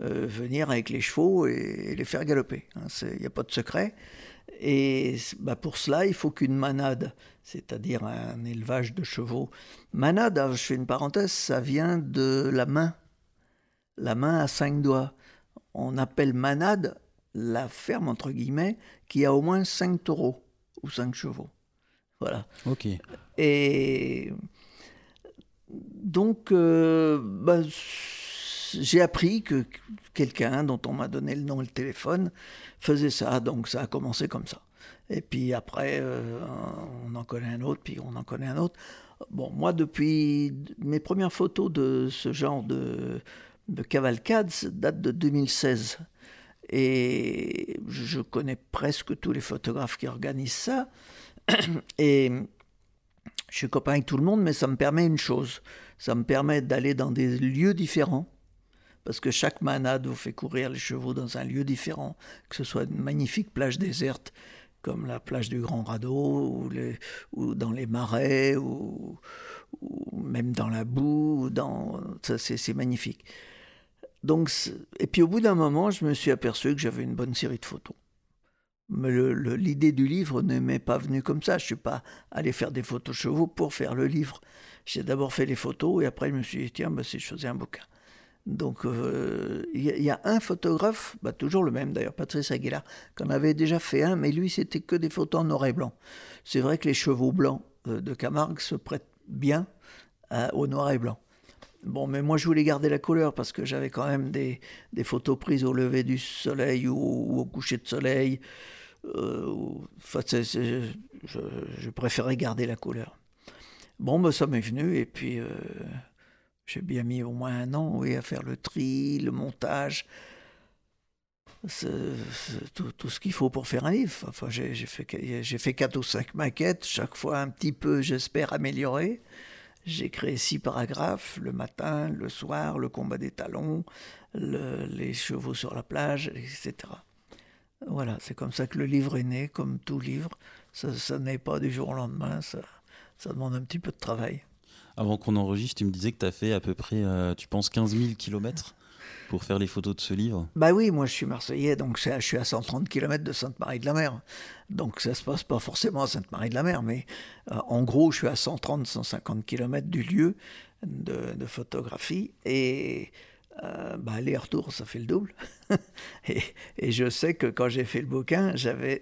euh, venir avec les chevaux et, les faire galoper. Il hein. n'y a pas de secret. Et bah, pour cela, il faut qu'une manade, c'est-à-dire un élevage de chevaux. Manade, je fais une parenthèse, ça vient de la main. La main à cinq doigts. On appelle manade la ferme, entre guillemets, qui a au moins cinq taureaux ou cinq chevaux. Voilà. Ok. Et donc, euh, bah, j'ai appris que quelqu'un dont on m'a donné le nom et le téléphone faisait ça. Donc, ça a commencé comme ça. Et puis après, euh, on en connaît un autre, puis on en connaît un autre. Bon, moi, depuis mes premières photos de ce genre de, de cavalcade datent de 2016. Et je connais presque tous les photographes qui organisent ça. [COUGHS] Et je suis copain avec tout le monde, mais ça me permet une chose. Ça me permet d'aller dans des lieux différents. Parce que chaque manade vous fait courir les chevaux dans un lieu différent, que ce soit une magnifique plage déserte comme la plage du Grand Radeau, ou, dans les marais, ou, même dans la boue, dans... c'est magnifique. Donc, et puis au bout d'un moment, je me suis aperçu que j'avais une bonne série de photos. Mais l'idée du livre ne m'est pas venue comme ça. Je ne suis pas allé faire des photos chevaux pour faire le livre. J'ai d'abord fait les photos et après je me suis dit, tiens, bah, si je faisais un bouquin. Donc euh, il y, a un photographe, bah, toujours le même d'ailleurs, Patrice Aguilar, qu'on avait déjà fait un, mais lui c'était que des photos en noir et blanc. C'est vrai que les chevaux blancs euh, de Camargue se prêtent bien au noir et blanc. Bon, mais moi je voulais garder la couleur parce que j'avais quand même des, photos prises au lever du soleil ou, au coucher de soleil. Euh, je, préférais garder la couleur. Bon, ben, ça m'est venu et puis euh, j'ai bien mis au moins un an à faire le tri, le montage, tout, ce qu'il faut pour faire un livre. Enfin, j'ai fait, fait quatre ou cinq maquettes, chaque fois un petit peu, j'espère, améliorées. J'ai créé six paragraphes, le matin, le soir, le combat des talons, les chevaux sur la plage, etc. Voilà, c'est comme ça que le livre est né, comme tout livre. Ça, n'est pas du jour au lendemain, ça, ça demande un petit peu de travail. Avant qu'on enregistre, tu me disais que tu as fait à peu près, euh, tu penses, 15 000 kilomètres pour faire les photos de ce livre? Bah oui, moi je suis marseillais, donc je suis à 130 km de Sainte-Marie-de-la-Mer. Donc ça se passe pas forcément à Sainte-Marie-de-la-Mer, mais euh, en gros je suis à 130-150 km du lieu de, photographie. Et euh, bah, aller-retour, ça fait le double. [LAUGHS] et, et, je sais que quand j'ai fait le bouquin, j'avais,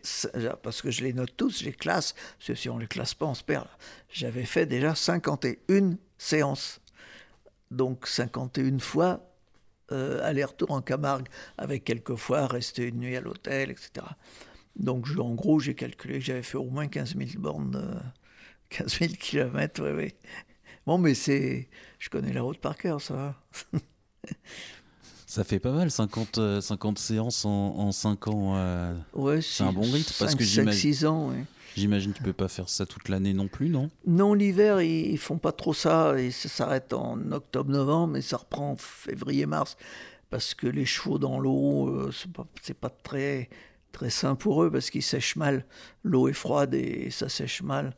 parce que je les note tous, je les classe, parce que si on les classe pas, on se perd. J'avais fait déjà 51 séances. Donc 51 fois euh, aller-retour en Camargue, avec quelquefois rester une nuit à l'hôtel, etc. Donc en gros, j'ai calculé que j'avais fait au moins 15 000 bornes, 15 000 kilomètres, oui. Bon, mais c'est... Je connais la route par cœur, ça va. [LAUGHS] Ça fait pas mal, 50, 50 euh, séances en, en 5 ans. Euh, ouais, c'est un bon rythme. parce que 5, 6 ans. J'imagine que tu peux pas faire ça toute l'année non plus, non? Non, l'hiver, ils, font pas trop ça. Et ça s'arrête en octobre-novembre, mais ça reprend en février-mars. Parce que les chevaux dans l'eau, euh, c'est pas, pas très, très sain pour eux, parce qu'ils sèchent mal. L'eau est froide et ça sèche mal.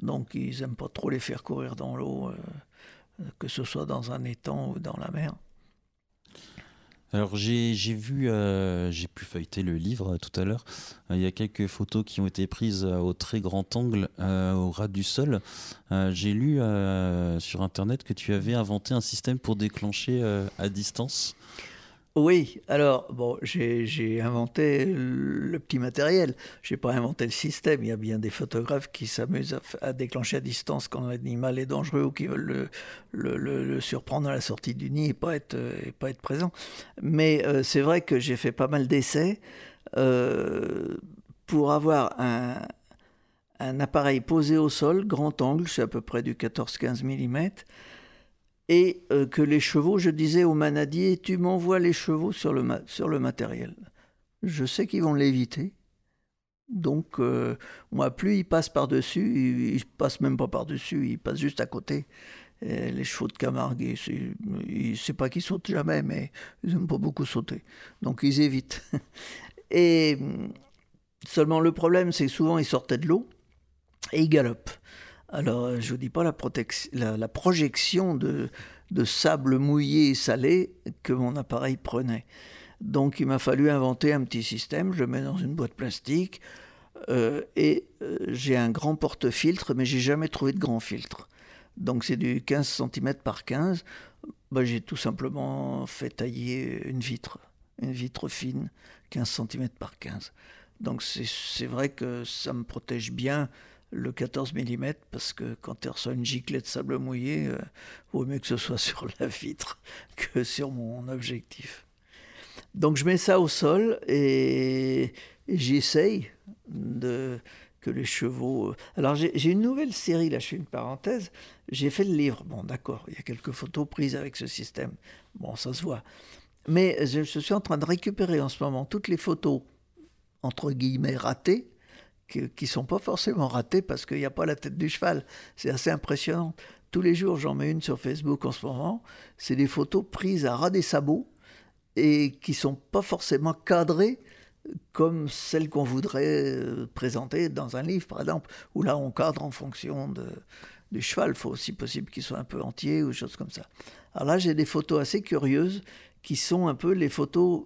Donc ils aiment pas trop les faire courir dans l'eau, euh, que ce soit dans un étang ou dans la mer. Alors j'ai vu, euh, j'ai pu feuilleter le livre euh, tout à l'heure. Euh, il y a quelques photos qui ont été prises au très grand angle, au ras du sol. j'ai lu sur internet que tu avais inventé un système pour déclencher à distance. Oui, alors, bon, j'ai inventé le petit matériel. Je n'ai pas inventé le système. Il y a bien des photographes qui s'amusent à, déclencher à distance quand l'animal est dangereux ou qui veulent le, surprendre à la sortie du nid et pas être, pas être présent. Mais euh, c'est vrai que j'ai fait pas mal d'essais euh, pour avoir un, un appareil posé au sol, grand angle, c'est à peu près du 14-15 mm et euh, que les chevaux, je disais au manadier, tu m'envoies les chevaux sur le, sur le matériel. Je sais qu'ils vont l'éviter. Donc, euh, moi, plus ils passent par-dessus, ils, ne passent même pas par-dessus, ils passent juste à côté. les chevaux de Camargue, c'est pas qu'ils sautent jamais, mais ils n'aiment pas beaucoup sauter. Donc, ils évitent. [LAUGHS] Et seulement le problème, c'est que souvent, ils sortaient de l'eau et ils galopent. Alors, je vous dis pas la, projection de, de sable mouillé et salé que mon appareil prenait. Donc il m'a fallu inventer un petit système, je le mets dans une boîte plastique euh, et euh, j'ai un grand porte-filtre, mais j'ai jamais trouvé de grand filtre. Donc c'est du 15 cm par 15. Bah, j'ai tout simplement fait tailler une vitre, une vitre fine, 15 cm par 15. Donc c'est vrai que ça me protège bien le 14 mm parce que quand tu reçois une giclée de sable mouillé, il euh, vaut mieux que ce soit [LAUGHS] sur la vitre que sur mon objectif. Donc je mets ça au sol et, j'essaye de que les chevaux. Euh, alors j'ai une nouvelle série, là je fais une parenthèse, j'ai fait le livre. Bon d'accord, il y a quelques photos prises avec ce système. Bon, ça se voit. Mais je, suis en train de récupérer en ce moment toutes les photos, entre guillemets, ratées, qui ne sont pas forcément ratées parce qu'il n'y a pas la tête du cheval. C'est assez impressionnant. Tous les jours, j'en mets une sur Facebook en ce moment. C'est des photos prises à ras des sabots et qui sont pas forcément cadrées comme celles qu'on voudrait euh, présenter dans un livre, par exemple, où là on cadre en fonction de, du cheval. Il faut aussi possible qu'il soit un peu entier ou choses comme ça. Alors là, j'ai des photos assez curieuses qui sont un peu les photos,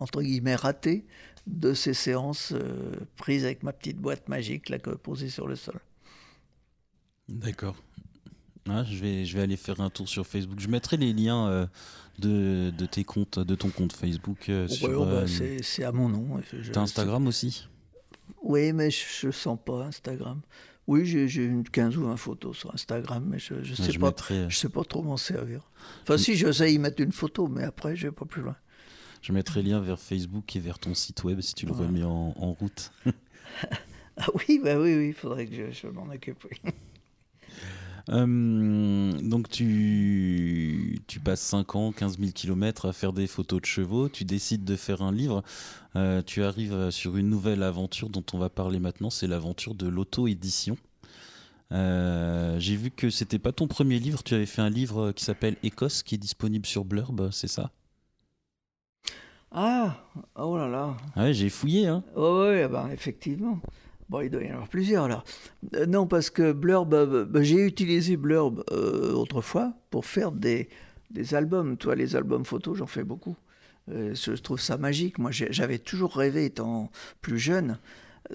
entre guillemets, ratées de ces séances euh, prises avec ma petite boîte magique là, posée sur le sol. D'accord. Ah, je, vais, je vais aller faire un tour sur Facebook. Je mettrai les liens euh, de, de, tes comptes, de ton compte Facebook. Euh, sur, bah, c'est à mon nom. T'as Instagram aussi? Oui, mais je ne sens pas Instagram. Oui, j'ai une 15 ou 20 photos sur Instagram, mais je ne sais, pas, je sais pas trop m'en servir. Enfin, si, j'essaie y mettre une photo, mais après, je vais pas plus loin. Je mettrai lien vers Facebook et vers ton site web si tu le remets en, en route. [LAUGHS] ah oui, bah oui, oui, il faudrait que je, je m'en occupe. [LAUGHS] Euh, donc tu, tu passes 5 ans, 15 000 km à faire des photos de chevaux, tu décides de faire un livre, euh, tu arrives sur une nouvelle aventure dont on va parler maintenant, c'est l'aventure de l'auto-édition. Euh, j'ai vu que c'était pas ton premier livre, tu avais fait un livre qui s'appelle Écosse qui est disponible sur Blurb, c'est ça? Ah, oh là là. Ouais, j'ai fouillé. Hein. Oh, oui, ben, effectivement. Bon, il doit y en avoir plusieurs là. Euh, non, parce que Blurb, euh, bah, j'ai utilisé Blurb euh, autrefois pour faire des, des albums. Toi, les albums photos, j'en fais beaucoup. je trouve ça magique. Moi, j'avais toujours rêvé, étant plus jeune,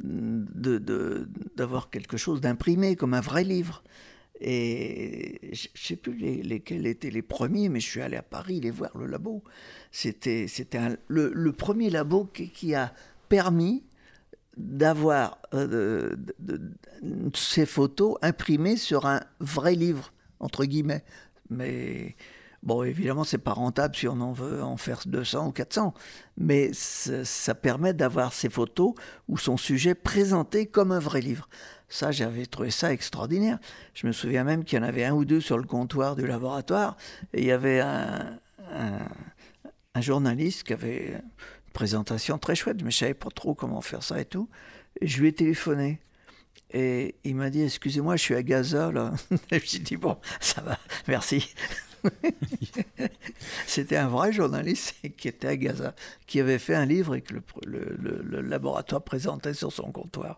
d'avoir de, quelque chose d'imprimé, comme un vrai livre. Et je ne sais plus lesquels étaient les premiers, mais je suis allé à Paris les voir, le labo. C'était le, premier labo qui a permis d'avoir euh, ces photos imprimées sur un vrai livre, entre guillemets. Mais bon, évidemment, c'est pas rentable si on en veut en faire 200 ou 400, mais ça permet d'avoir ces photos où son sujet présenté comme un vrai livre. Ça, j'avais trouvé ça extraordinaire. Je me souviens même qu'il y en avait un ou deux sur le comptoir du laboratoire, il y avait un, journaliste qui avait présentation très chouette, mais je savais pas trop comment faire ça et tout. je lui ai téléphoné. Et il m'a dit, excusez-moi, je suis à Gaza, là. [LAUGHS] Je lui ai dit, bon, ça va, merci. [LAUGHS] C'était un vrai journaliste qui était à Gaza, qui avait fait un livre et que le, laboratoire présentait sur son comptoir.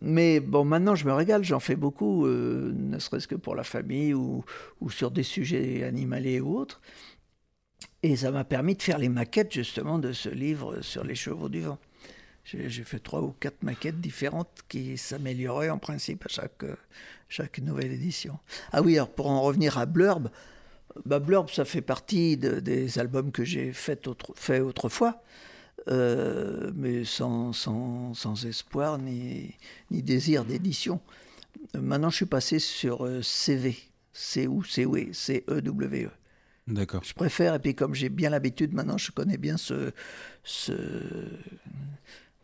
Mais bon, maintenant je me régale, j'en fais beaucoup, euh, ne serait-ce que pour la famille ou, ou, sur des sujets animaliers ou autres. Et ça m'a permis de faire les maquettes justement de ce livre sur les chevaux du vent. J'ai fait trois ou quatre maquettes différentes qui s'amélioraient en principe à chaque, chaque nouvelle édition. Ah oui, alors pour en revenir à Blurb, bah Blurb ça fait partie des albums que j'ai fait, autre, fait autrefois, euh, mais sans, sans, sans, espoir ni, ni désir d'édition. Maintenant je suis passé sur euh, CV, C-U-C-W-E. C-E-W-E. D'accord. Je préfère, et puis comme j'ai bien l'habitude maintenant, je connais bien ce, ce,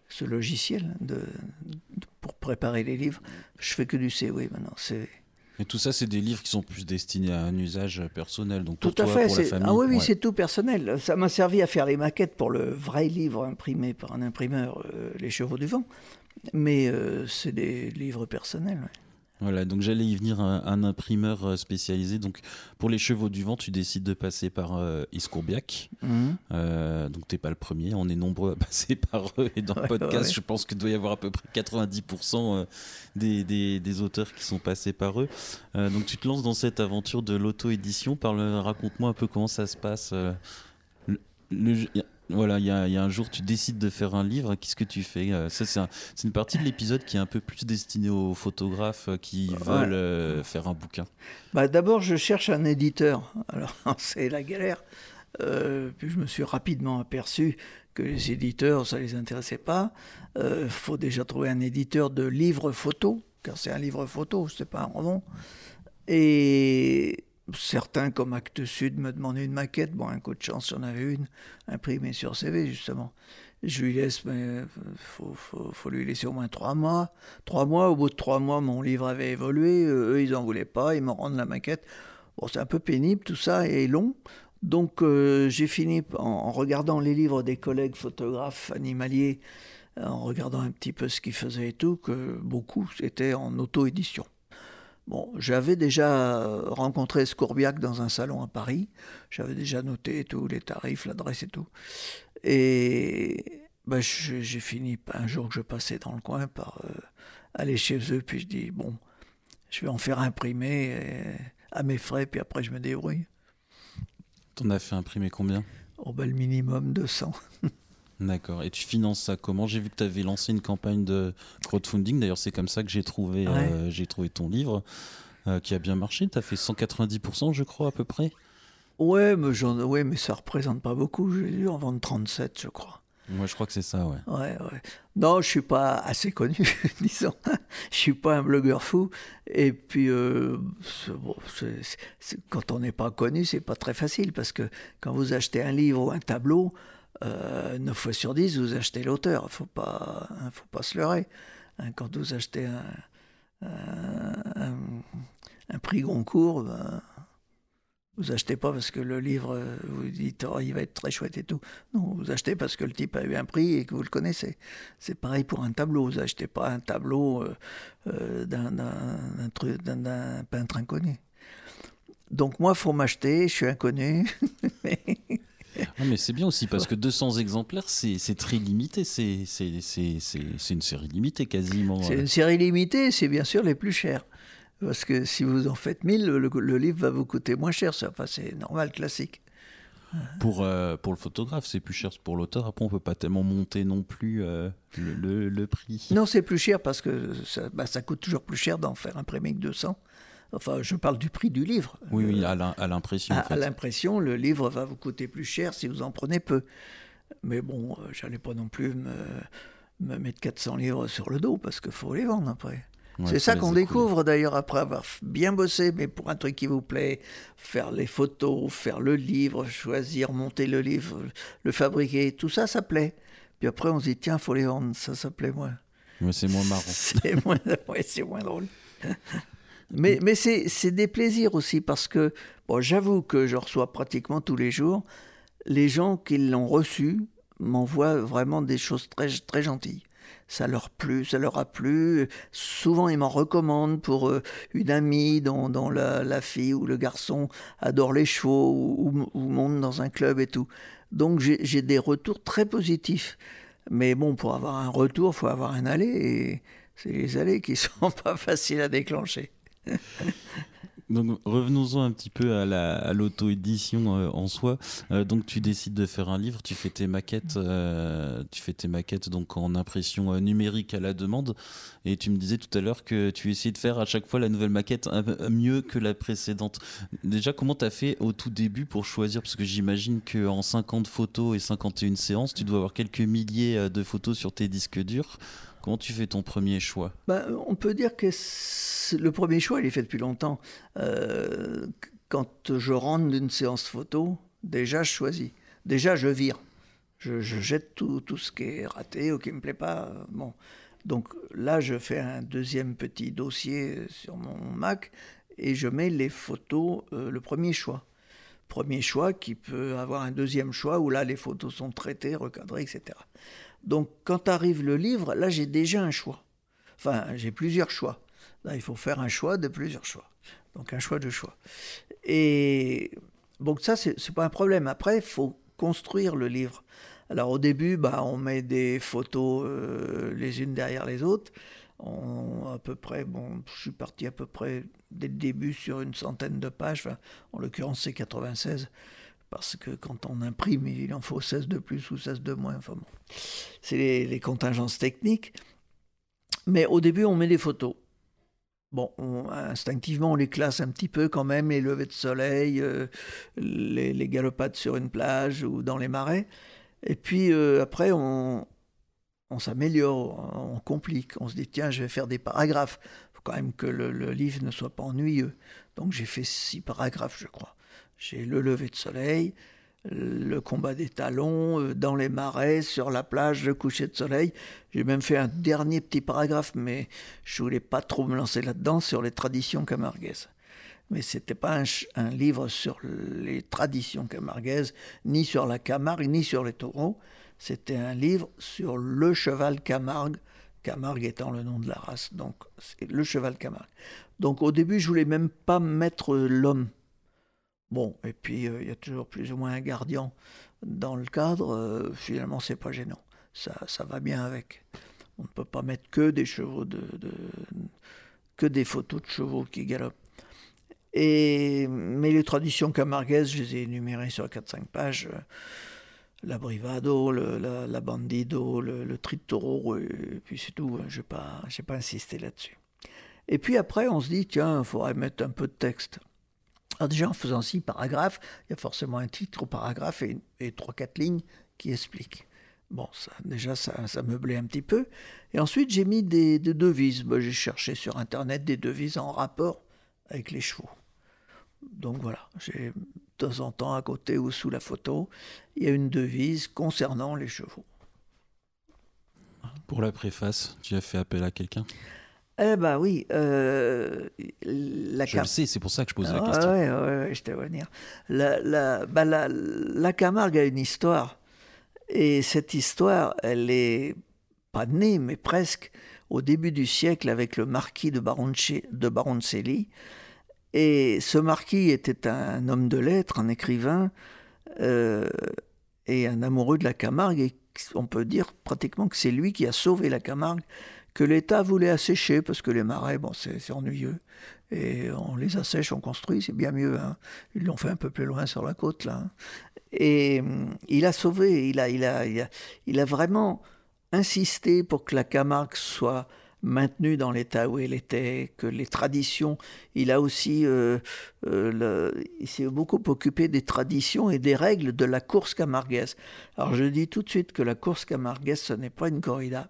ce logiciel de, pour préparer les livres. Je fais que du CW maintenant, CV. Et tout ça, c'est des livres qui sont plus destinés à un usage personnel, donc pour tout à fait, pour la famille. Ah oui, oui, c'est tout personnel. Ça m'a servi à faire les maquettes pour le vrai livre imprimé par un imprimeur, euh, Les Chevaux du Vent. Mais euh, c'est des livres personnels. Voilà, donc j'allais y venir un, un, imprimeur euh, spécialisé. Donc pour les chevaux du vent, tu décides de passer par euh, Iscourbiac. Mhm. Euh, donc t'es pas le premier, on est nombreux à [LAUGHS] passer par eux. Et dans le podcast, ouais. je pense qu'il doit y avoir à peu près 90% euh, des, des, des auteurs qui sont passés par eux. Euh, donc tu te lances dans cette aventure de l'auto-édition. Raconte-moi un peu comment ça se passe. euh, le- le- voilà, il y, a il y a un jour, tu décides de faire un livre. Qu'est-ce que tu fais Euh, Ça, c'est un- c'est une partie de l'épisode qui est un peu plus destinée aux photographes euh, qui veulent euh, faire un bouquin. Bah, D'abord, je cherche un éditeur. [LAUGHS] Alors, c'est la galère. Euh, puis je me suis rapidement aperçu que les éditeurs, ça les intéressait pas. Il faut déjà trouver un éditeur de livres photos, car c'est un livre photo, c'est pas un roman. Et certains, comme Actes Sud, me demandaient une maquette. Bon, un coup de chance, j'en avais une imprimée sur CV, justement. Je lui laisse, mais faut, faut, faut lui laisser au moins trois mois. Trois mois, au bout de trois mois, mon livre avait évolué. Eux, ils en voulaient pas, ils me rendent la maquette. Bon, c'est un peu pénible tout ça et long. Donc euh, j'ai fini en, en regardant les livres des collègues photographes animaliers, euh, en regardant un petit peu ce qu'ils faisaient et tout, que beaucoup c'était en auto-édition. Bon, j'avais déjà euh, rencontré Scourbiac dans un salon à Paris. J'avais déjà noté tous les tarifs, l'adresse et tout. Et ben, j'ai fini un jour que je passais dans le coin par euh, aller chez eux, puis je dis bon, je vais en faire imprimer euh, à mes frais, puis après je me débrouille. T'en as fait imprimer combien? Au bas le minimum 200. [LAUGHS] D'accord. Et tu finances ça comment? J'ai vu que tu avais lancé une campagne de crowdfunding. D'ailleurs, c'est comme ça que j'ai trouvé, Ouais. euh, j'ai trouvé ton livre euh, qui a bien marché. Tu as fait 190%, je crois, à peu près. Ouais, mais, j'en- ouais, mais ça représente pas beaucoup. J'ai dû en vendre 37, je crois. Moi, je crois que c'est ça, ouais. Ouais, ouais. Non, je suis pas assez connu, [LAUGHS] disons. Je suis pas un blogueur fou. Et puis, euh, c'est- bon, c'est- c'est- c'est- quand on n'est pas connu, c'est pas très facile parce que quand vous achetez un livre ou un tableau, euh, 9 fois sur 10, vous achetez l'auteur. Faut pas, hein, faut pas se leurrer. Hein, quand vous achetez un, prix Goncourt, ben, vous achetez pas parce que le livre, euh, vous dites, oh, il va être très chouette et tout. Non, vous achetez parce que le type a eu un prix et que vous le connaissez. C'est pareil pour un tableau. Vous achetez pas un tableau euh, euh, d'un peintre inconnu. Donc moi, faut m'acheter. Je suis inconnu. [LAUGHS] Ah, mais c'est bien aussi parce que 200 exemplaires, c'est très limité. C'est une série limitée quasiment. C'est une série limitée. C'est bien sûr les plus chers. Parce que si vous en faites 1000, le, le livre va vous coûter moins cher. Ça, Enfin, c'est normal, classique. Pour, euh, pour le photographe, c'est plus cher que pour l'auteur. Après, on peut pas tellement monter non plus euh, le, le- le prix. Non, c'est plus cher parce que ça, bah, ça coûte toujours plus cher d'en faire imprimer que 200. Enfin, je parle du prix du livre. Oui, oui, Euh, à l'im- à l'impression. à, en à fait. l'impression, le livre va vous coûter plus cher si vous en prenez peu. Mais bon, euh, j'allais pas non plus me, me mettre 400 livres sur le dos parce qu'il faut les vendre après. Ouais, c'est ça qu'on découvre d'ailleurs après avoir bien bossé, mais pour un truc qui vous plaît, faire les photos, faire le livre, choisir, monter le livre, le fabriquer, tout ça, ça plaît. Puis après, on se dit, tiens, faut les vendre, ça, ça plaît moins. Mais c'est moins marrant. [LAUGHS] C'est moins, ouais, c'est moins drôle. [LAUGHS] Mais, mais c'est des plaisirs aussi parce que, bon, j'avoue que je reçois pratiquement tous les jours, les gens qui l'ont reçu m'envoient vraiment des choses très, très gentilles. Ça leur plu, ça leur a plu. Souvent, ils m'en recommandent pour euh, une amie dont, dont la, la fille ou le garçon adore les chevaux ou, ou- ou monte dans un club et tout. Donc, j'ai j'ai des retours très positifs. Mais bon, pour avoir un retour, il faut avoir un aller. Et c'est les allées qui [LAUGHS] sont pas faciles à déclencher. [LAUGHS] Donc revenons-en un petit peu à la- l'auto-édition euh, en soi. Euh, donc tu décides de faire un livre, tu fais tes maquettes, euh, tu fais tes maquettes donc en impression numérique à la demande. Et tu me disais tout à l'heure que tu essayais de faire à chaque fois la nouvelle maquette mieux que la précédente. Déjà, comment tu as fait au tout début pour choisir? Parce que j'imagine qu'en 50 photos et 51 séances, tu dois avoir quelques milliers de photos sur tes disques durs. Comment tu fais ton premier choix? Ben, on peut dire que le premier choix, il est fait depuis longtemps. Euh, quand je rentre d'une séance photo, déjà je choisis. Déjà je vire. Je, je jette tout, tout ce qui est raté ou qui ne me plaît pas. euh, Bon. Donc là, je fais un deuxième petit dossier sur mon Mac et je mets les photos, euh, le premier choix. Premier choix qui peut avoir un deuxième choix où là, les photos sont traitées, recadrées, etc. Donc quand arrive le livre, là, j'ai déjà un choix. Enfin, j'ai plusieurs choix. Là, il faut faire un choix de plusieurs choix. Donc un choix de choix. Et donc ça, c'est pas un problème. Après, il faut construire le livre. Alors au début, bah, on met des photos euh, les unes derrière les autres. On, à peu près, bon, je suis parti à peu près dès le début sur une centaine de pages. en l'occurrence, c'est 96 parce que quand on imprime, il en faut 16 de plus ou 16 de moins. Enfin c'est les, contingences techniques. Mais au début, on met des photos. Bon, instinctivement, on les classe un petit peu quand même, les levées de soleil, euh, les, galopades sur une plage ou dans les marais. Et puis euh, après, on, s'améliore, on complique. On se dit, tiens, je vais faire des paragraphes. Il faut quand même que le livre ne soit pas ennuyeux. Donc j'ai fait six paragraphes, je crois. J'ai le lever de soleil, le combat des talons, euh, dans les marais, sur la plage, le coucher de soleil. J'ai même fait un dernier petit paragraphe, mais je voulais pas trop me lancer là-dedans, sur les traditions camarguaises. Mais ce n'était pas un, livre sur les traditions camarguaises, ni sur la Camargue, ni sur les taureaux. C'était un livre sur le cheval Camargue, Camargue étant le nom de la race. Donc, c'est le cheval Camargue. Donc, au début, je voulais même pas mettre l'homme Bon, et puis euh, il y a toujours plus ou moins un gardien dans le cadre. Euh, finalement, c'est pas gênant. Ça, ça va bien avec. On ne peut pas mettre que des chevaux de, que des photos de chevaux qui galopent. Et, mais les traditions camarguaises, je les ai énumérées sur 4-5 pages. La brivado, la, bandido, le, le tritoro, et puis c'est tout. Je n'ai pas, pas insisté là-dessus. Et puis après, on se dit, tiens, il faudrait mettre un peu de texte. Alors déjà, en faisant six paragraphes, il y a forcément un titre au paragraphe et, trois, quatre lignes qui expliquent. Bon, ça, déjà, ça, ça meublait un petit peu. Et ensuite, j'ai mis des, devises. j'ai cherché sur Internet des devises en rapport avec les chevaux. Donc voilà, j'ai de temps en temps à côté ou sous la photo, il y a une devise concernant les chevaux. Pour la préface, tu as fait appel à quelqu'un? Eh ben oui, euh, la Je le sais, c'est pour ça que je pose la ah question. Oui, ouais, ouais, je te venir. La, la, la, la, Camargue a une histoire, et cette histoire, elle est pas née, mais presque au début du siècle avec le marquis de, de Baroncelli. Et ce marquis était un homme de lettres, un écrivain, euh, et un amoureux de la Camargue, et on peut dire pratiquement que c'est lui qui a sauvé la Camargue que l'État voulait assécher, parce que les marais, bon, c'est ennuyeux. Et on les assèche, on construit, c'est bien mieux. Hein. Ils l'ont fait un peu plus loin sur la côte, là. Hein. Et il a sauvé, il a, il, a, il, a, vraiment insisté pour que la Camargue soit maintenue dans l'état où elle était, que les traditions, il a aussi, euh, euh, il s'est beaucoup occupé des traditions et des règles de la course camarguaise. Alors je dis tout de suite que la course camarguaise, ce n'est pas une corrida,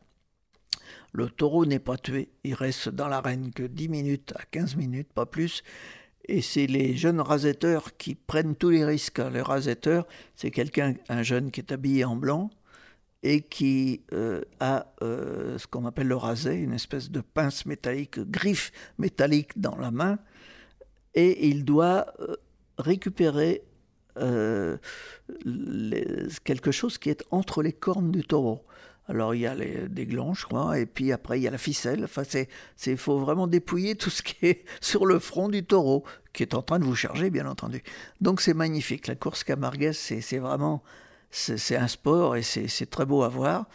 le taureau n'est pas tué, il reste dans l'arène que 10 minutes à 15 minutes, pas plus. Et c'est les jeunes rasetteurs qui prennent tous les risques. Le rasetteur, c'est quelqu'un, un jeune qui est habillé en blanc et qui euh, a euh, ce qu'on appelle le rasé, une espèce de pince métallique, griffe métallique dans la main, et il doit euh, récupérer quelque chose qui est entre les cornes du taureau. Alors il y a les, des glands, je crois, et puis après il y a la ficelle. Enfin, c'est, il faut vraiment dépouiller tout ce qui est [LAUGHS] sur le front du taureau, qui est en train de vous charger, bien entendu. Donc c'est magnifique. La course camarguaise, c'est, vraiment, c'est, un sport et c'est, très beau à voir.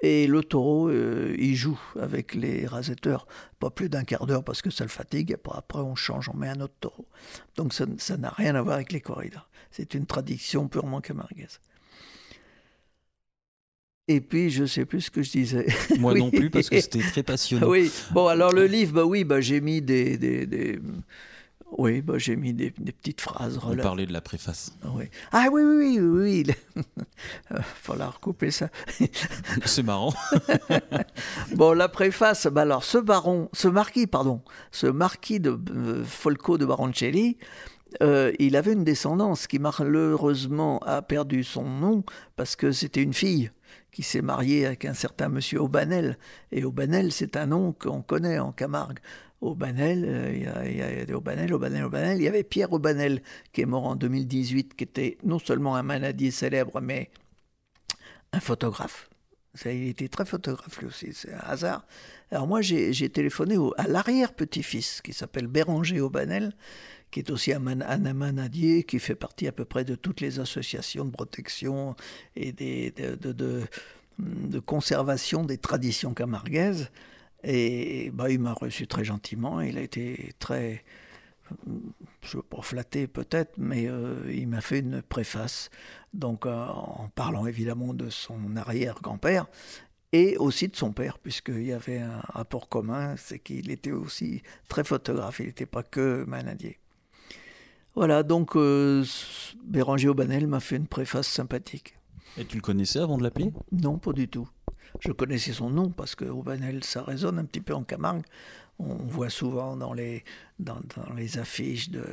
Et le taureau, euh, il joue avec les rasetteurs, pas plus d'un quart d'heure parce que ça le fatigue. Après, on change, on met un autre taureau. Donc ça, ça n'a rien à voir avec les corridas. C'est une tradition purement camarguaise. Et puis, je ne sais plus ce que je disais. [LAUGHS] Moi non plus, parce que c'était très passionnant. Oui, bon, alors le livre, bah oui, bah, j'ai mis des, des, des... Oui, bah, j'ai mis des, des, petites phrases. On parlait de la préface. Oui. Ah oui, oui, oui, oui. Il [LAUGHS] falloir recouper ça. [LAUGHS] C'est marrant. bon, la préface, bah alors, ce baron, ce marquis, pardon, ce marquis de euh, Folco de Baroncelli, euh, il avait une descendance qui malheureusement a perdu son nom parce que c'était une fille qui s'est marié avec un certain monsieur Aubanel. Et Aubanel, c'est un nom qu'on connaît en Camargue. Aubanel, euh, il y, Aubanel, Aubanel, Aubanel. Il y avait Pierre Aubanel qui est mort en 2018, qui était non seulement un manadier célèbre, mais un photographe Il était très photographe lui aussi, c'est un hasard. Alors moi, j'ai téléphoné à l'arrière-petit-fils, qui s'appelle Béranger Aubanel, qui est aussi un, un amanadier, qui fait partie à peu près de toutes les associations de protection et de, conservation des traditions camarguaises. Et bah, il m'a reçu très gentiment, il a été très je ne veux pas flatter peut-être, mais euh, il m'a fait une préface, donc euh, en parlant évidemment de son arrière-grand-père et aussi de son père, puisqu'il y avait un rapport commun, c'est qu'il était aussi très photographe, il n'était pas que manadier. Voilà, donc euh, Béranger Aubanel m'a fait une préface sympathique. Et tu le connaissais avant de l'appeler? Non, pas du tout. Je connaissais son nom parce que Aubanel, ça résonne un petit peu en Camargue on voit souvent dans les, dans, les affiches de,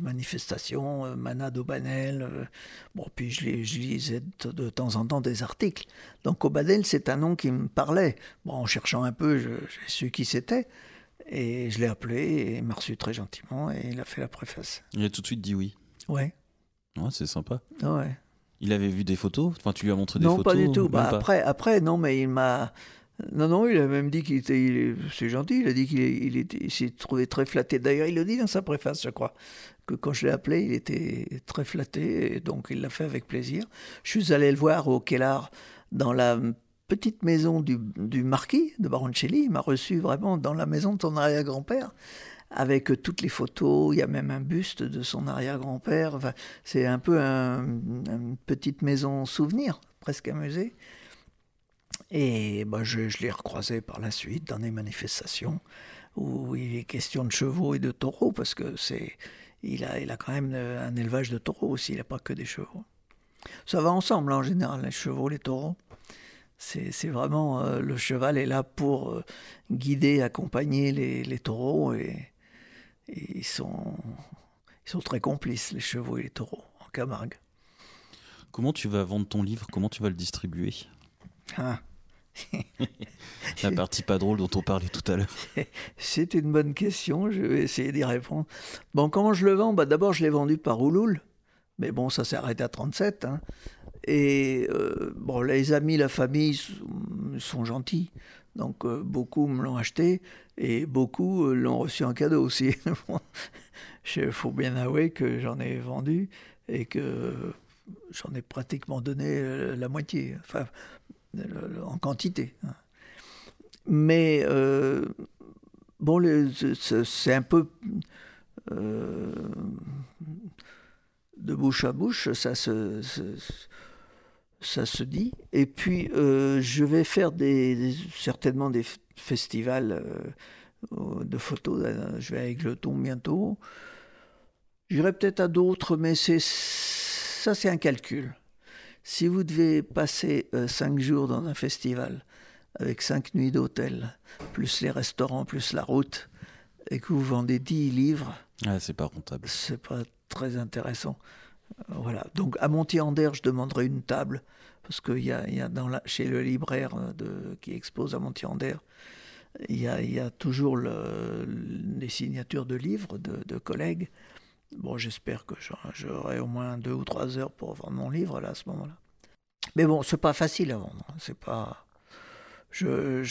manifestations, euh, Manade Obanel. Euh, bon, puis je, lisais de, temps en temps des articles. Donc Obanel, c'est un nom qui me parlait. Bon, en cherchant un peu, j'ai su qui c'était. Et je l'ai appelé et il m'a reçu très gentiment et il a fait la préface. Il a tout de suite dit oui. Ouais. Ouais, c'est sympa. Ouais. Il avait vu des photos? Enfin, tu lui as montré des photos Non, pas du tout. Bah, après, après, non, mais il m'a. Non, non, il a même dit qu'il était. C'est gentil, il a dit qu'il il était, s'est trouvé très flatté. D'ailleurs, il le dit dans sa préface, je crois, que quand je l'ai appelé, il était très flatté, et donc il l'a fait avec plaisir. Je suis allé le voir au Kellar, dans la petite maison du, du marquis de Baroncelli. Il m'a reçu vraiment dans la maison de son arrière-grand-père avec toutes les photos. Il y a même un buste de son arrière-grand-père. Enfin, c'est un peu un, une petite maison souvenir, presque un musée. Et bah, je, l'ai recroisé par la suite dans des manifestations où il est question de chevaux et de taureaux, parce que c'est, il a, il a quand même un élevage de taureaux aussi, il n'a pas que des chevaux. Ça va ensemble en général, les chevaux, les taureaux. C'est vraiment, euh, le cheval est là pour euh, guider, accompagner les, les taureaux, et, ils, sont, ils sont très complices, les chevaux et les taureaux, en Camargue. Comment tu vas vendre ton livre? Comment tu vas le distribuer? Ah. [LAUGHS] La partie pas drôle dont on parlait tout à l'heure. [LAUGHS] C'est une bonne question, je vais essayer d'y répondre. Bon, comment je le vends? Bah, D'abord, je l'ai vendu par Ouloul, mais bon, ça s'est arrêté à 37. Hein. Et euh, bon, les amis, la famille sont, gentils, donc euh, beaucoup me l'ont acheté et beaucoup euh, l'ont reçu en cadeau aussi. [LAUGHS] Il faut bien avouer que j'en ai vendu et que j'en ai pratiquement donné la moitié. Enfin, en quantité. Hein. Mais bon, c'est un peu de bouche à bouche, ça se, ça se dit. Et puis, euh, je vais faire des, certainement des festivals de photos. Je vais avec le ton bientôt. J'irai peut-être à d'autres, mais c'est ça, c'est un calcul. Si vous devez passer euh, cinq jours dans un festival avec cinq nuits d'hôtel, plus les restaurants, plus la route, et que vous vendez dix livres, ah, c'est pas rentable. C'est pas très intéressant. Euh, voilà. Donc à Montier-Ander, je demanderai une table parce qu'il y a, y a chez le libraire euh, qui expose à Montier-Ander, il y a, y a toujours le, les signatures de livres de, de collègues. Bon, j'espère que j'aurai au moins deux ou trois heures pour vendre mon livre là, à ce moment-là. Mais bon, c'est pas facile à vendre. Hein. C'est pas. Je,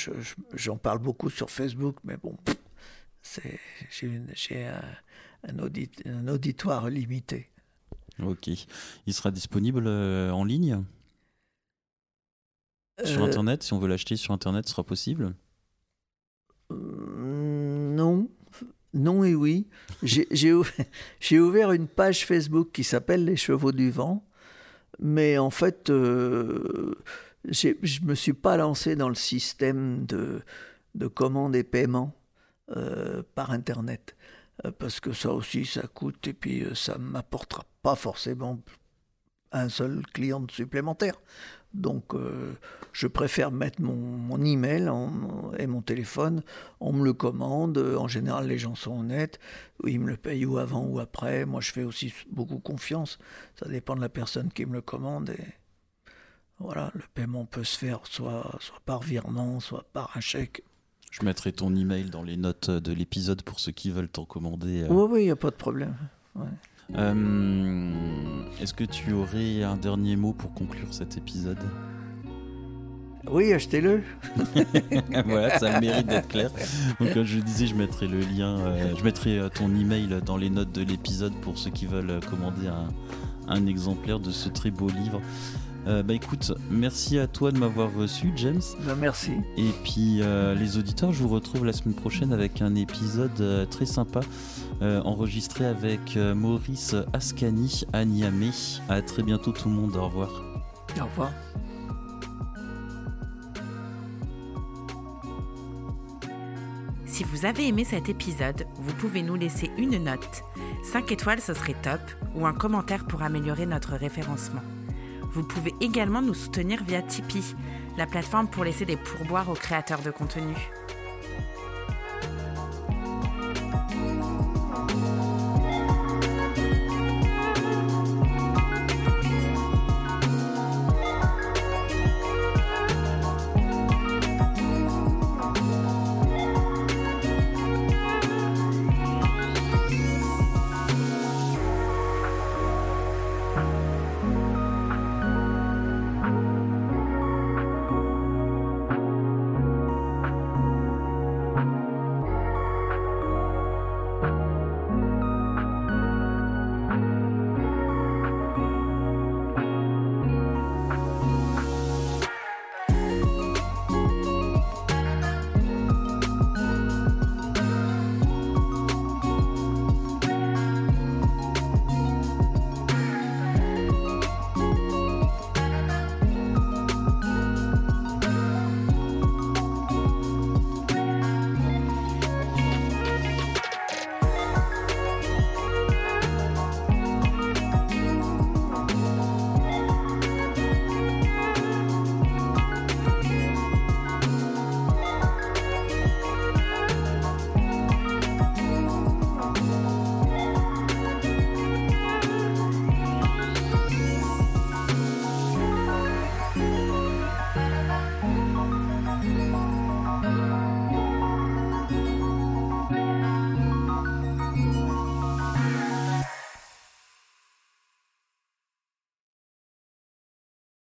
j'en parle beaucoup sur Facebook, mais bon, c'est, j'ai, un, un, auditoire limité. Ok. Il sera disponible euh, en ligne? Sur euh, Internet Si on veut l'acheter sur Internet, ce sera possible? Non. Non et oui. [LAUGHS] J'ai ouvert, une page Facebook qui s'appelle Les Chevaux du Vent, mais en fait, euh, je ne me suis pas lancé dans le système de, de commande et paiement euh, par Internet, parce que ça aussi, ça coûte, et puis ça ne m'apportera pas forcément un seul client supplémentaire. Donc, euh, je préfère mettre mon, email et mon téléphone. On me le commande. En général, les gens sont honnêtes. Ils me le payent ou avant ou après. Moi, je fais aussi beaucoup confiance. Ça dépend de la personne qui me le commande. Voilà, le paiement peut se faire soit, soit par virement, soit par un chèque. Je mettrai ton email dans les notes de l'épisode pour ceux qui veulent t'en commander. Euh. Oui, oui, il n'y a pas de problème. Euh, est-ce que tu aurais un dernier mot pour conclure cet épisode? Oui, achetez-le. [LAUGHS] voilà, ça mérite d'être clair. [LAUGHS] Donc, comme je disais, je mettrai le lien, euh, je mettrai ton email dans les notes de l'épisode pour ceux qui veulent commander un, exemplaire de ce très beau livre. Bah écoute, merci à toi de m'avoir reçu, James. Bah, merci. Et puis les auditeurs, je vous retrouve la semaine prochaine avec un épisode très sympa enregistré avec Maurice Ascani à Niamey. À très bientôt tout le monde. Au revoir. Au revoir. Si vous avez aimé cet épisode, vous pouvez nous laisser une note. 5 étoiles, ce serait top, ou un commentaire pour améliorer notre référencement. Vous pouvez également nous soutenir via Tipeee, la plateforme pour laisser des pourboires aux créateurs de contenu.